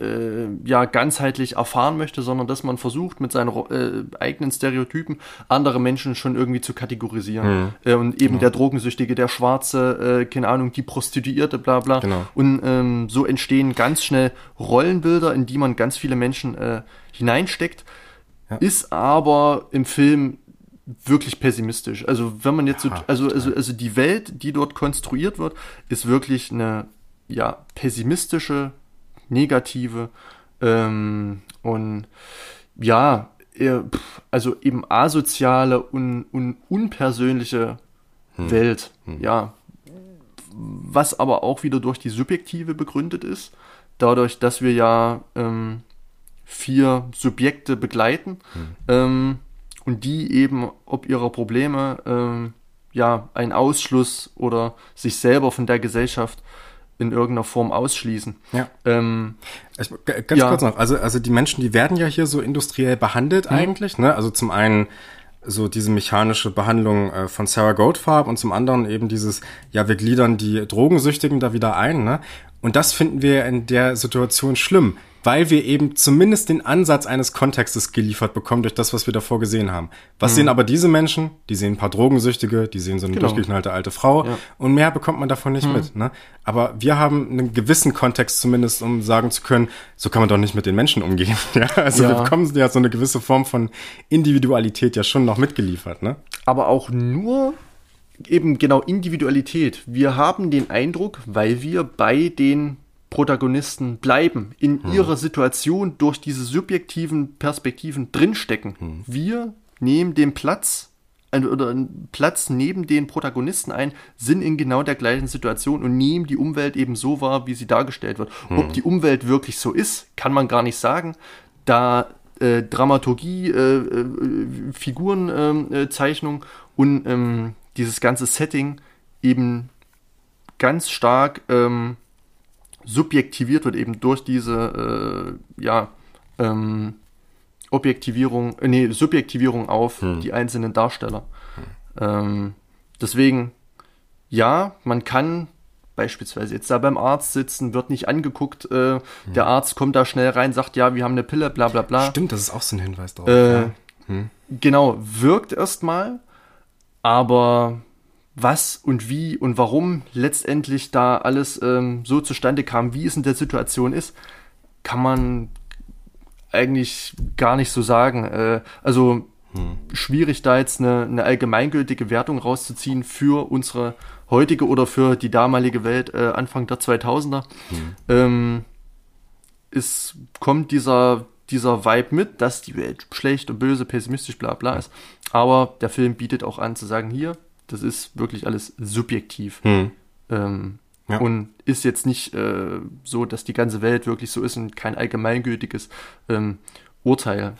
äh, ja ganzheitlich erfahren möchte, sondern dass man versucht, mit seinen äh, eigenen Stereotypen andere Menschen schon irgendwie zu kategorisieren. Mhm. Äh, und eben genau. der Drogensüchtige, der Schwarze, äh, keine Ahnung, die Prostituierte, bla bla. Genau. Und ähm, so entstehen ganz schnell Rollenbilder, in die man ganz viele Menschen äh, hineinsteckt. Ja. Ist aber im Film wirklich pessimistisch. Also wenn man jetzt ja, so, also, also, also die Welt, die dort konstruiert wird, ist wirklich eine ja, pessimistische, negative ähm, und ja, eher, also eben asoziale und, und unpersönliche hm. Welt. Hm. Ja. Was aber auch wieder durch die Subjektive begründet ist. Dadurch, dass wir ja ähm, vier Subjekte begleiten. Hm. Ähm, und die eben ob ihrer Probleme ähm, ja einen Ausschluss oder sich selber von der Gesellschaft in irgendeiner Form ausschließen. Ja. Ähm, ich, ganz ja. kurz noch, also, also die Menschen, die werden ja hier so industriell behandelt mhm. eigentlich, ne? Also zum einen so diese mechanische Behandlung äh, von Sarah Goldfarb und zum anderen eben dieses, ja, wir gliedern die Drogensüchtigen da wieder ein, ne? Und das finden wir in der Situation schlimm weil wir eben zumindest den Ansatz eines Kontextes geliefert bekommen durch das, was wir davor gesehen haben. Was mhm. sehen aber diese Menschen? Die sehen ein paar Drogensüchtige, die sehen so eine genau. durchgeknallte alte Frau ja. und mehr bekommt man davon nicht mhm. mit. Ne? Aber wir haben einen gewissen Kontext zumindest, um sagen zu können, so kann man doch nicht mit den Menschen umgehen. ja? Also ja. wir bekommen ja so eine gewisse Form von Individualität ja schon noch mitgeliefert. Ne? Aber auch nur eben genau Individualität. Wir haben den Eindruck, weil wir bei den Protagonisten bleiben, in hm. ihrer Situation durch diese subjektiven Perspektiven drinstecken. Hm. Wir nehmen den Platz oder einen Platz neben den Protagonisten ein, sind in genau der gleichen Situation und nehmen die Umwelt eben so wahr, wie sie dargestellt wird. Hm. Ob die Umwelt wirklich so ist, kann man gar nicht sagen, da äh, Dramaturgie, äh, äh, Figurenzeichnung äh, und ähm, dieses ganze Setting eben ganz stark ähm, subjektiviert wird, eben durch diese, äh, ja, ähm, Objektivierung, äh, nee, Subjektivierung auf hm. die einzelnen Darsteller. Hm. Ähm, deswegen, ja, man kann beispielsweise jetzt da beim Arzt sitzen, wird nicht angeguckt, äh, hm. der Arzt kommt da schnell rein, sagt, ja, wir haben eine Pille, bla bla bla. Stimmt, das ist auch so ein Hinweis drauf. Äh, ja. hm. Genau, wirkt erstmal, aber was und wie und warum letztendlich da alles ähm, so zustande kam, wie es in der Situation ist, kann man eigentlich gar nicht so sagen. Äh, also hm. schwierig, da jetzt eine, eine, allgemeingültige Wertung rauszuziehen für unsere heutige oder für die damalige Welt äh, Anfang der 2000er. Hm. Ähm, es kommt dieser, dieser Vibe mit, dass die Welt schlecht und böse, pessimistisch, bla bla ist. Aber der Film bietet auch an zu sagen, hier, das ist wirklich alles subjektiv. Hm. Ähm, ja. Und ist jetzt nicht äh, so, dass die ganze Welt wirklich so ist und kein allgemeingültiges ähm, Urteil.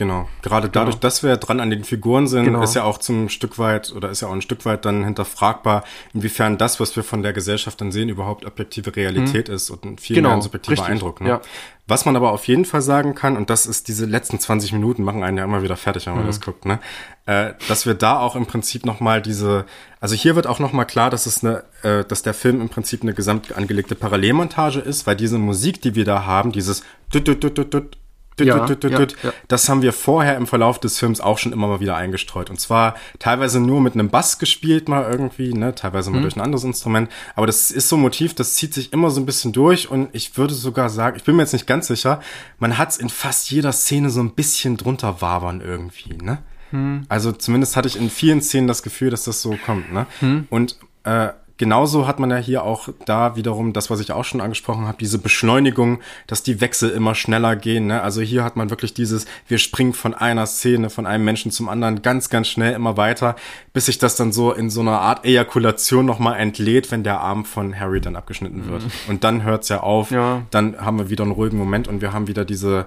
Genau. Gerade genau. dadurch, dass wir dran an den Figuren sind, genau. ist ja auch zum Stück weit oder ist ja auch ein Stück weit dann hinterfragbar, inwiefern das, was wir von der Gesellschaft dann sehen, überhaupt objektive Realität hm. ist und viel genau. mehr ein subjektiver Richtig. Eindruck. Ne? Ja. Was man aber auf jeden Fall sagen kann, und das ist diese letzten 20 Minuten machen einen ja immer wieder fertig, wenn man mhm. das guckt, ne? Äh, dass wir da auch im Prinzip nochmal diese, also hier wird auch nochmal klar, dass es eine, äh, dass der Film im Prinzip eine gesamt angelegte Parallelmontage ist, weil diese Musik, die wir da haben, dieses dut, dut, ja, ja, ja. Das haben wir vorher im Verlauf des Films auch schon immer mal wieder eingestreut. Und zwar teilweise nur mit einem Bass gespielt mal irgendwie, ne, teilweise mal mhm. durch ein anderes Instrument. Aber das ist so ein Motiv, das zieht sich immer so ein bisschen durch. Und ich würde sogar sagen, ich bin mir jetzt nicht ganz sicher, man hat es in fast jeder Szene so ein bisschen drunter wabern irgendwie, ne? Hm. Also zumindest hatte ich in vielen Szenen das Gefühl, dass das so kommt, ne? Hm. Und äh, genauso hat man ja hier auch da wiederum das, was ich auch schon angesprochen habe, diese Beschleunigung, dass die Wechsel immer schneller gehen. Ne? Also hier hat man wirklich dieses, wir springen von einer Szene, von einem Menschen zum anderen ganz, ganz schnell immer weiter, bis sich das dann so in so einer Art Ejakulation nochmal entlädt, wenn der Arm von Harry dann abgeschnitten wird. Mhm. Und dann hört's ja auf, ja. dann haben wir wieder einen ruhigen Moment und wir haben wieder diese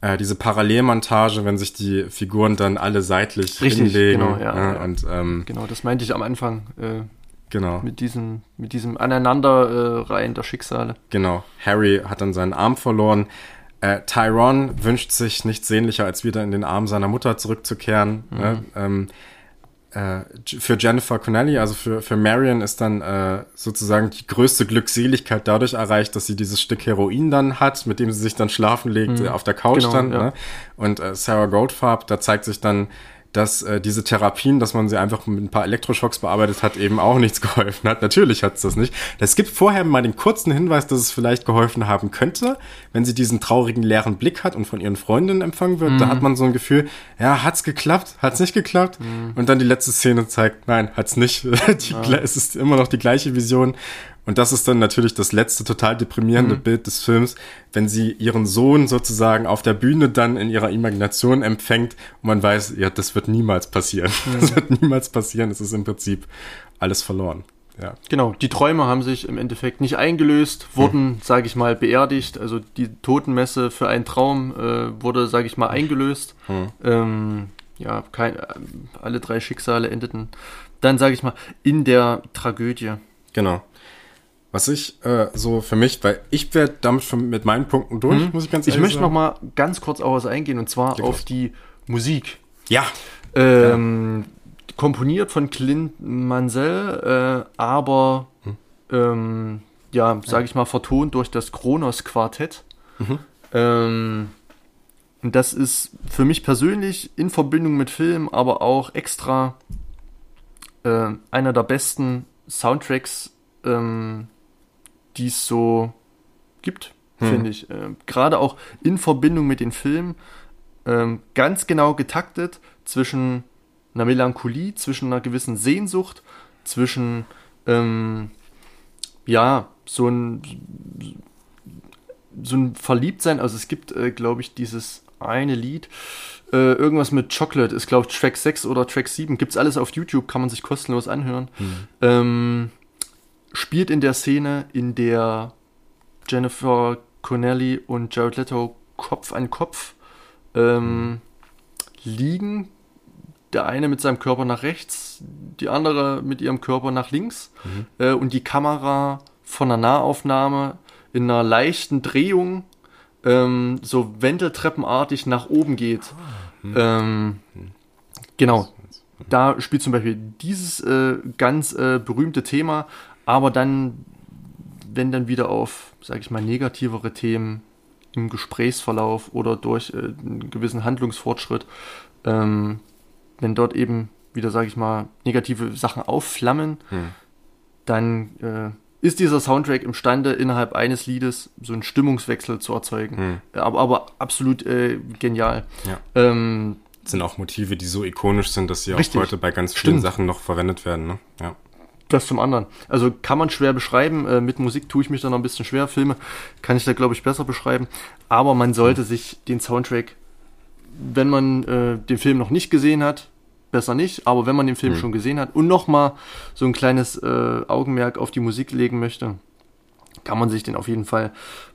äh, diese Parallelmontage, wenn sich die Figuren dann alle seitlich Richtig, hinlegen. Genau, ja, ja. Und, ähm, genau, das meinte ich am Anfang. Äh, Genau. Mit diesem, mit diesem Aneinanderreihen äh, der Schicksale. Genau. Harry hat dann seinen Arm verloren. Äh, Tyrone wünscht sich nichts sehnlicher, als wieder in den Arm seiner Mutter zurückzukehren. Mhm. Ne? Ähm, äh, für Jennifer Connelly, also für, für Marion, ist dann äh, sozusagen die größte Glückseligkeit dadurch erreicht, dass sie dieses Stück Heroin dann hat, mit dem sie sich dann schlafen legt, mhm. äh, auf der Couch genau, dann. Ja. Ne? Und äh, Sarah Goldfarb, da zeigt sich dann, dass äh, diese Therapien, dass man sie einfach mit ein paar Elektroschocks bearbeitet hat, eben auch nichts geholfen hat. Natürlich hat es das nicht. Es gibt vorher mal den kurzen Hinweis, dass es vielleicht geholfen haben könnte, wenn sie diesen traurigen leeren Blick hat und von ihren Freundinnen empfangen wird. Mhm. Da hat man so ein Gefühl, ja, hat's geklappt, hat's nicht geklappt. Mhm. Und dann die letzte Szene zeigt, nein, hat's nicht. die, ja. Es ist immer noch die gleiche Vision. Und das ist dann natürlich das letzte total deprimierende mhm. Bild des Films, wenn sie ihren Sohn sozusagen auf der Bühne dann in ihrer Imagination empfängt und man weiß, ja, das wird niemals passieren. Mhm. Das wird niemals passieren. Es ist im Prinzip alles verloren. Ja. Genau, die Träume haben sich im Endeffekt nicht eingelöst, wurden, hm. sage ich mal, beerdigt. Also die Totenmesse für einen Traum äh, wurde, sage ich mal, eingelöst. Hm. Ähm, ja, kein, äh, alle drei Schicksale endeten dann, sage ich mal, in der Tragödie. Genau. Was ich äh, so für mich, weil ich werde damit schon mit meinen Punkten durch, mhm. muss ich ganz ehrlich Ich möchte noch mal ganz kurz auf was eingehen und zwar auf die Musik. Ja. Ähm, ja. Komponiert von Clint Mansell, äh, aber hm. ähm, ja, sage ich mal, vertont durch das Kronos Quartett. Mhm. Ähm, und das ist für mich persönlich in Verbindung mit Film, aber auch extra äh, einer der besten Soundtracks ähm, die es so gibt, hm. finde ich. Ähm, Gerade auch in Verbindung mit den Filmen ähm, ganz genau getaktet zwischen einer Melancholie, zwischen einer gewissen Sehnsucht, zwischen ähm, ja, so ein so ein Verliebtsein, also es gibt, äh, glaube ich, dieses eine Lied, äh, irgendwas mit Chocolate, ist glaube ich Track 6 oder Track 7, gibt es alles auf YouTube, kann man sich kostenlos anhören. Hm. Ähm, spielt in der Szene, in der Jennifer Connelly und Jared Leto Kopf an Kopf ähm, liegen. Der eine mit seinem Körper nach rechts, die andere mit ihrem Körper nach links. Mhm. Äh, und die Kamera von einer Nahaufnahme in einer leichten Drehung ähm, so wendeltreppenartig nach oben geht. Ah, mhm. Ähm, mhm. Genau. Da spielt zum Beispiel dieses äh, ganz äh, berühmte Thema aber dann, wenn dann wieder auf, sage ich mal, negativere Themen im Gesprächsverlauf oder durch äh, einen gewissen Handlungsfortschritt, ähm, wenn dort eben wieder, sage ich mal, negative Sachen aufflammen, hm. dann äh, ist dieser Soundtrack imstande, innerhalb eines Liedes so einen Stimmungswechsel zu erzeugen. Hm. Aber, aber absolut äh, genial. Ja. Ähm, sind auch Motive, die so ikonisch sind, dass sie Richtig. auch heute bei ganz vielen Stimmt. Sachen noch verwendet werden. Ne? Ja. Das zum anderen. Also kann man schwer beschreiben. Äh, mit Musik tue ich mich da noch ein bisschen schwer. Filme kann ich da, glaube ich, besser beschreiben. Aber man sollte sich den Soundtrack, wenn man äh, den Film noch nicht gesehen hat, besser nicht. Aber wenn man den Film schon gesehen hat und nochmal so ein kleines äh, Augenmerk auf die Musik legen möchte, kann man sich den auf jeden Fall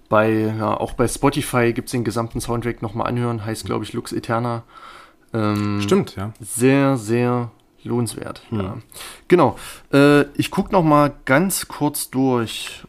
bei, ja, auch bei Spotify gibt es den gesamten Soundtrack nochmal anhören. Heißt, glaube ich, Lux Eterna. Ähm, Stimmt, ja. sehr, sehr lohnenswert. Ja. Genau. Äh, ich gucke noch mal ganz kurz durch,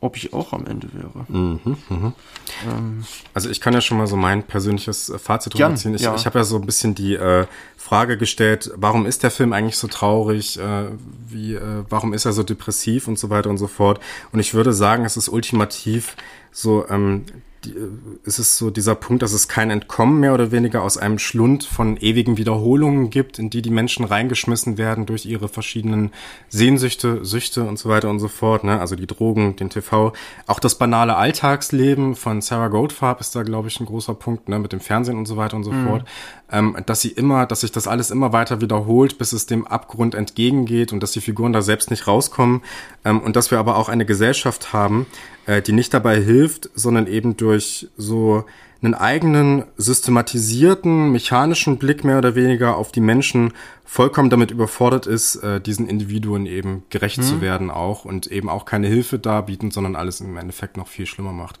ob ich auch am Ende wäre. Ähm, Also ich kann ja schon mal so mein persönliches äh, Fazit drüber ziehen. Ich, ja. ich habe ja so ein bisschen die äh, Frage gestellt, warum ist der Film eigentlich so traurig? Äh, wie, äh, warum ist er so depressiv und so weiter und so fort? Und ich würde sagen, es ist ultimativ so, ähm, äh, es ist so dieser Punkt, dass es kein Entkommen mehr oder weniger aus einem Schlund von ewigen Wiederholungen gibt, in die die Menschen reingeschmissen werden durch ihre verschiedenen Sehnsüchte, Süchte und so weiter und so fort. Ne? Also die Drogen, den TV, auch das banale Alltagsleben von Sarah Goldfarb ist da, glaube ich, ein großer Punkt, ne? mit dem Fernsehen und so weiter und so fort. Ähm, dass sie immer, dass sich das alles immer weiter wiederholt, bis es dem Abgrund entgegengeht und dass die Figuren da selbst nicht rauskommen. Ähm, und dass wir aber auch eine Gesellschaft haben, äh, die nicht dabei hilft, sondern eben durch so einen eigenen systematisierten, mechanischen Blick mehr oder weniger auf die Menschen vollkommen damit überfordert ist, äh, diesen Individuen eben gerecht zu werden auch und eben auch keine Hilfe darbieten, sondern alles im Endeffekt noch viel schlimmer macht.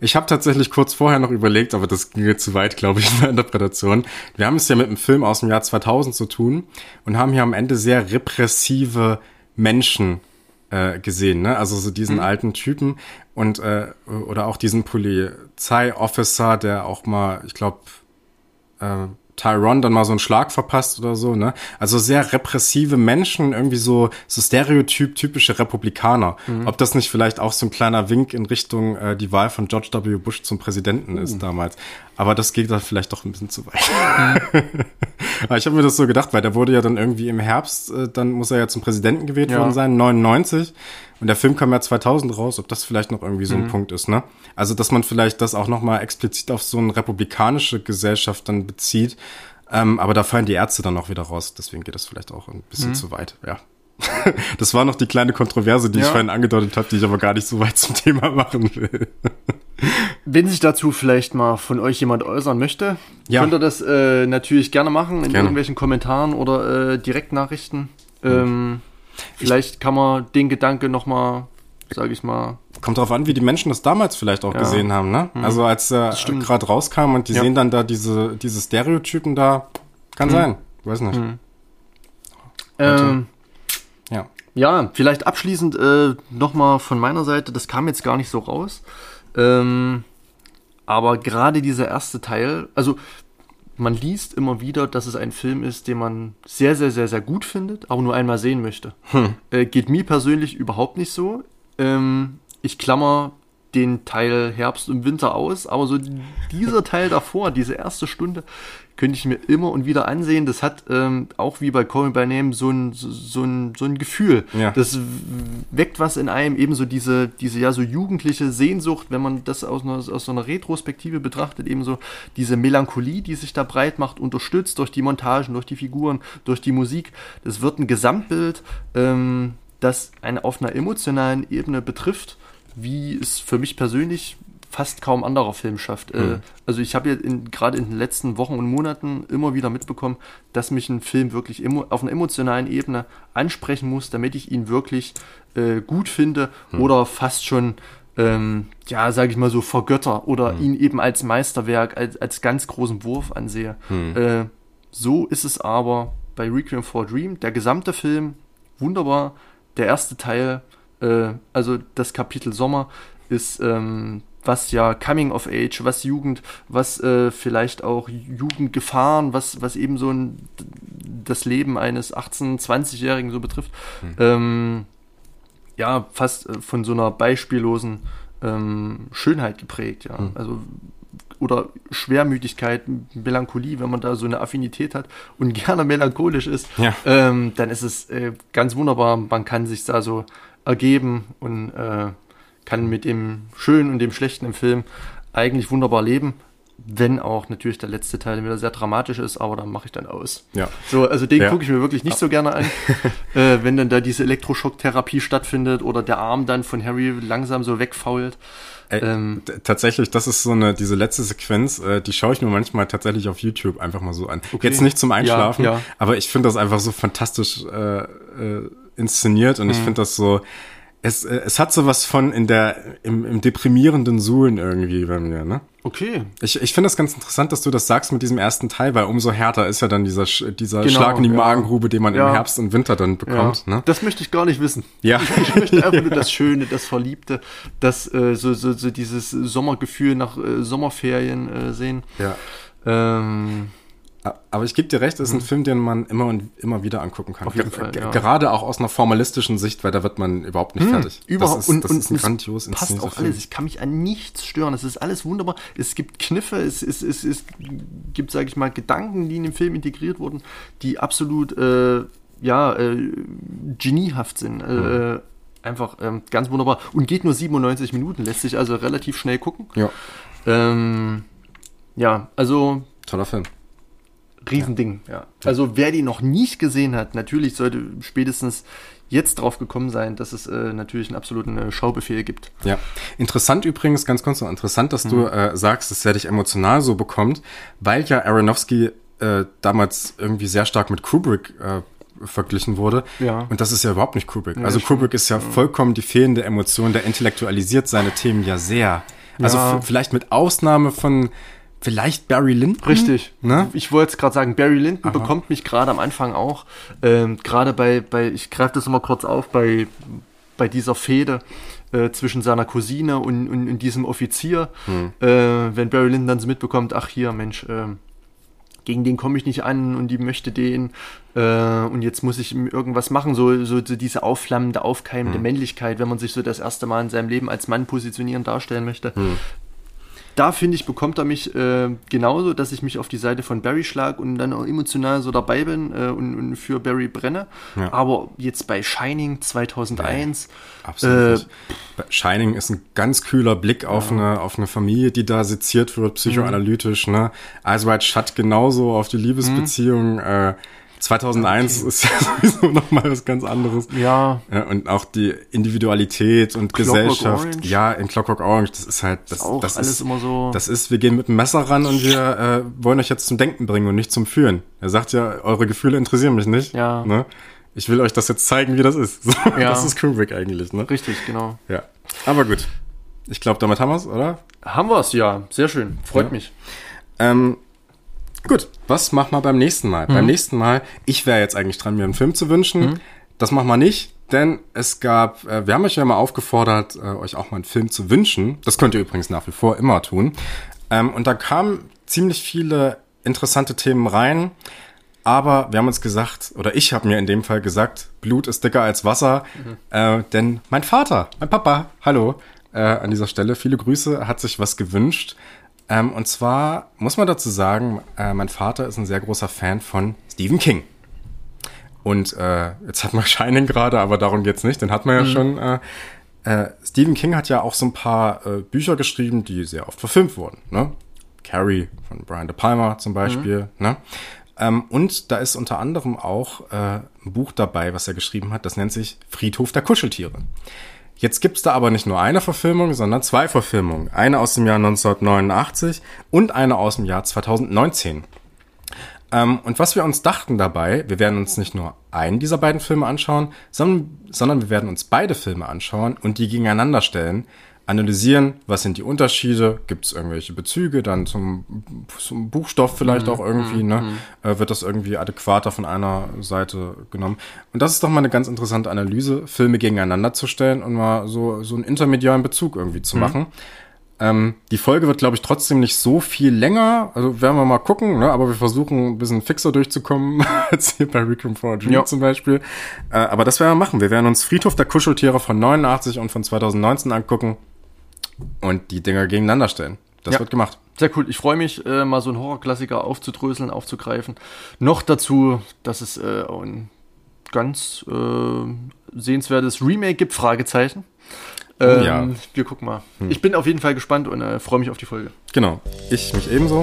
Ich habe tatsächlich kurz vorher noch überlegt, aber das ging zu weit, glaube ich, in der Interpretation. Wir haben es ja mit einem Film aus dem Jahr 2000 zu tun und haben hier am Ende sehr repressive Menschen äh, gesehen, ne? Also so diesen alten Typen und äh, oder auch diesen Polizeiofficer, der auch mal, ich glaube, äh, Tyron dann mal so einen Schlag verpasst oder so, ne? Also sehr repressive Menschen, irgendwie so, so Stereotyp, typische Republikaner. Ob das nicht vielleicht auch so ein kleiner Wink in Richtung äh, die Wahl von George W. Bush zum Präsidenten ist damals. Aber das geht dann vielleicht doch ein bisschen zu weit. Aber ich habe mir das so gedacht, weil der wurde ja dann irgendwie im Herbst, äh, dann muss er ja zum Präsidenten gewählt Ja. worden sein, 99. Und der Film kam ja 2000 raus, ob das vielleicht noch irgendwie so Mhm. ein Punkt ist, ne? Also, dass man vielleicht das auch nochmal explizit auf so eine republikanische Gesellschaft dann bezieht. Ähm, aber da fallen die Ärzte dann auch wieder raus. Deswegen geht das vielleicht auch ein bisschen zu weit, ja. das war noch die kleine Kontroverse, die ich Mhm. Ja. vorhin angedeutet habe, die ich aber gar nicht so weit zum Thema machen will. Wenn sich dazu vielleicht mal von euch jemand äußern möchte, Ja. könnt ihr das äh, natürlich gerne machen in Gerne. irgendwelchen Kommentaren oder äh, Direktnachrichten. Ähm, vielleicht kann man den Gedanke nochmal, sage ich mal, Kommt drauf an, wie die Menschen das damals vielleicht auch Ja. gesehen haben, ne? Also als er stimmt. gerade rauskam und die Ja. sehen dann da diese, diese Stereotypen da, kann sein. Weiß nicht. ähm, Ja. Ja, vielleicht abschließend äh, nochmal von meiner Seite, das kam jetzt gar nicht so raus. Ähm, aber gerade dieser erste Teil, also man liest immer wieder, dass es ein Film ist, den man sehr, sehr, sehr, sehr gut findet, aber nur einmal sehen möchte. Äh, geht mir persönlich überhaupt nicht so. Ähm, ich klammer den Teil Herbst und Winter aus, aber so dieser Teil davor, diese erste Stunde, könnte ich mir immer und wieder ansehen. Das hat ähm, auch wie bei Call Me By Name so ein, so, ein, so ein Gefühl. Ja. Das weckt was in einem, ebenso diese, diese ja so jugendliche Sehnsucht, wenn man das aus, einer, aus so einer Retrospektive betrachtet, ebenso diese Melancholie, die sich da breit macht, unterstützt durch die Montagen, durch die Figuren, durch die Musik. Das wird ein Gesamtbild, ähm, das eine auf einer emotionalen Ebene betrifft, wie es für mich persönlich fast kaum anderer Film schafft. Äh, also ich habe in, gerade in den letzten Wochen und Monaten immer wieder mitbekommen, dass mich ein Film wirklich auf einer emotionalen Ebene ansprechen muss, damit ich ihn wirklich äh, gut finde oder fast schon, ähm, ja, sage ich mal so, vergötter oder ihn eben als Meisterwerk, als, als ganz großen Wurf ansehe. Äh, so ist es aber bei Requiem for a Dream. Der gesamte Film, wunderbar. Der erste Teil, äh, also das Kapitel Sommer, ist ähm, was ja Coming of Age, was Jugend, was äh, vielleicht auch Jugendgefahren, was, was eben so ein, das Leben eines 18-, 20-Jährigen so betrifft. Ähm, ja, fast äh, von so einer beispiellosen ähm, Schönheit geprägt, ja. Also oder Schwermütigkeit, Melancholie, wenn man da so eine Affinität hat und gerne melancholisch ist, Ja. ähm, dann ist es äh, ganz wunderbar. Man kann sich da so ergeben und äh, kann mit dem Schönen und dem Schlechten im Film eigentlich wunderbar leben. wenn auch natürlich der letzte Teil wieder sehr dramatisch ist, aber dann mache ich dann aus. Ja. So, also den Ja. gucke ich mir wirklich nicht so gerne an. äh, wenn dann da diese Elektroschocktherapie stattfindet oder der Arm dann von Harry langsam so wegfault. Ey, Ähm, tatsächlich, das ist so eine, diese letzte Sequenz, äh, die schaue ich mir manchmal tatsächlich auf YouTube einfach mal so an. Jetzt nicht zum Einschlafen, Ja, ja. aber ich finde das einfach so fantastisch äh, äh, inszeniert Mhm. und ich finde das so, es, äh, es hat so was von in der, im, im deprimierenden Suhlen irgendwie bei mir, ne? okay. Ich, ich finde das ganz interessant, dass du das sagst mit diesem ersten Teil, weil umso härter ist ja dann dieser, dieser Genau, Schlag in die ja. Magengrube, den man Ja. im Herbst und Winter dann bekommt, Ja, ne? Das möchte ich gar nicht wissen. Ja. Ich möchte einfach nur das Schöne, das Verliebte, das äh, so, so, so dieses Sommergefühl nach äh, Sommerferien äh, sehen. ja. Ähm, Aber ich gebe dir recht, es ist ein Film, den man immer und immer wieder angucken kann. Auf jeden Fall, ja. Gerade auch aus einer formalistischen Sicht, weil da wird man überhaupt nicht fertig. Überhaupt. Das ist, und das und ist ein grandios passt auch Film. alles. Ich kann mich an nichts stören. Es ist alles wunderbar. Es gibt Kniffe, es, es, es, es gibt, sage ich mal, Gedanken, die in den Film integriert wurden, die absolut äh, ja, äh, geniehaft sind. Mhm. Äh, einfach ähm, ganz wunderbar. Und geht nur 97 Minuten, lässt sich also relativ schnell gucken. Ja, Ähm, ja, also toller Film. Riesending, ja. Also wer die noch nicht gesehen hat, natürlich sollte spätestens jetzt drauf gekommen sein, dass es äh, natürlich einen absoluten äh, Schaubefehl gibt. Ja. Interessant übrigens, ganz kurz noch interessant, dass Mhm. du äh, sagst, dass er dich emotional so bekommt, weil ja Aronofsky äh, damals irgendwie sehr stark mit Kubrick äh, verglichen wurde. Ja. Und das ist ja überhaupt nicht Kubrick. Nee, also. Kubrick ist ja vollkommen die fehlende Emotion, der intellektualisiert seine Themen ja sehr. Also Ja. vielleicht mit Ausnahme von vielleicht Barry Lyndon. Richtig. Ne? Ich wollte es gerade sagen, Barry Lyndon bekommt mich gerade am Anfang auch, ähm, gerade bei, bei, ich greife das immer kurz auf, bei, bei dieser Fehde äh, zwischen seiner Cousine und, und, und diesem Offizier, äh, wenn Barry Lyndon dann so mitbekommt, ach hier, Mensch, ähm, gegen den komme ich nicht an und die möchte den äh, und jetzt muss ich ihm irgendwas machen, so, so, so diese aufflammende, aufkeimende Männlichkeit, wenn man sich so das erste Mal in seinem Leben als Mann positionieren, darstellen möchte. Da finde ich, bekommt er mich äh, genauso, dass ich mich auf die Seite von Barry schlag und dann auch emotional so dabei bin äh, und, und für Barry brenne. Ja. Aber jetzt bei Shining 2001, Absolut. Äh. Shining ist ein ganz kühler Blick auf, eine, auf eine Familie, die da seziert wird, psychoanalytisch. Ne? Eyes Wide Shut genauso auf die Liebesbeziehung. Äh, 2001 ist ja sowieso nochmal was ganz anderes. ja, Ja, und auch die Individualität und Clockwork Gesellschaft. Orange. Ja, in Clockwork Orange, das ist halt, das, auch das alles ist, immer so. das ist, wir gehen mit dem Messer ran und wir äh, wollen euch jetzt zum Denken bringen und nicht zum Führen. Er sagt ja, eure Gefühle interessieren mich nicht. Ja. Ne? Ich will euch das jetzt zeigen, wie das ist. So, Ja. Das ist Kubrick eigentlich, ne? richtig, genau. Ja. Aber gut. Ich glaube, damit haben wir's, oder? Haben wir es, ja. Sehr schön. Freut Ja. mich. Ähm, gut, was machen wir beim nächsten Mal? Mhm. Beim nächsten Mal, ich wäre jetzt eigentlich dran, mir einen Film zu wünschen. Mhm. Das machen wir nicht, denn es gab, äh, wir haben euch ja mal aufgefordert, äh, euch auch mal einen Film zu wünschen. Das könnt ihr übrigens nach wie vor immer tun. Ähm, und da kamen ziemlich viele interessante Themen rein. Aber wir haben uns gesagt, oder ich habe mir in dem Fall gesagt, Blut ist dicker als Wasser, äh, denn mein Vater, mein Papa, hallo, äh, an dieser Stelle, viele Grüße, hat sich was gewünscht. Ähm, und zwar muss man dazu sagen, äh, mein Vater ist ein sehr großer Fan von Stephen King. Und äh, jetzt hat man Shining gerade, aber darum geht's nicht, den hat man ja schon. Äh, äh, Stephen King hat ja auch so ein paar äh, Bücher geschrieben, die sehr oft verfilmt wurden. Ne? Carrie von Brian De Palma zum Beispiel. Ne? Ähm, und da ist unter anderem auch äh, ein Buch dabei, was er geschrieben hat, das nennt sich Friedhof der Kuscheltiere. Jetzt gibt's da aber nicht nur eine Verfilmung, sondern zwei Verfilmungen. Eine aus dem Jahr 1989 und eine aus dem Jahr 2019. Ähm, und was wir uns dachten dabei, wir werden uns nicht nur einen dieser beiden Filme anschauen, sondern, sondern wir werden uns beide Filme anschauen und die gegeneinander stellen, analysieren, was sind die Unterschiede, gibt es irgendwelche Bezüge dann zum, zum Buchstoff vielleicht auch irgendwie, ne? Äh, wird das irgendwie adäquater von einer Seite genommen. Und das ist doch mal eine ganz interessante Analyse, Filme gegeneinander zu stellen und mal so, so einen intermediaren Bezug irgendwie zu machen. Ähm, die Folge wird, glaube ich, trotzdem nicht so viel länger. Also werden wir mal gucken, ne? aber wir versuchen ein bisschen fixer durchzukommen, als hier bei Requiem for a Dream zum Beispiel. Äh, aber das werden wir machen. Wir werden uns Friedhof der Kuscheltiere von 89 und von 2019 angucken und die Dinger gegeneinander stellen. Das Ja. wird gemacht. Sehr cool. Ich freue mich, äh, mal so einen Horrorklassiker aufzudröseln, aufzugreifen. Noch dazu, dass es äh, ein ganz äh, sehenswertes Remake gibt, Fragezeichen. Ähm, ja. Wir gucken mal. Ich bin auf jeden Fall gespannt und äh, freue mich auf die Folge. Genau, ich mich ebenso.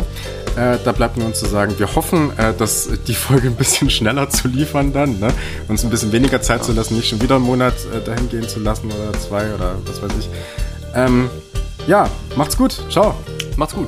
Äh, da bleibt mir uns zu sagen, wir hoffen, äh, dass die Folge ein bisschen schneller zu liefern dann, ne? uns ein bisschen weniger Zeit zu lassen, nicht schon wieder einen Monat äh, dahin gehen zu lassen oder zwei oder was weiß ich. Ähm, ja, macht's gut. Ciao. Macht's gut.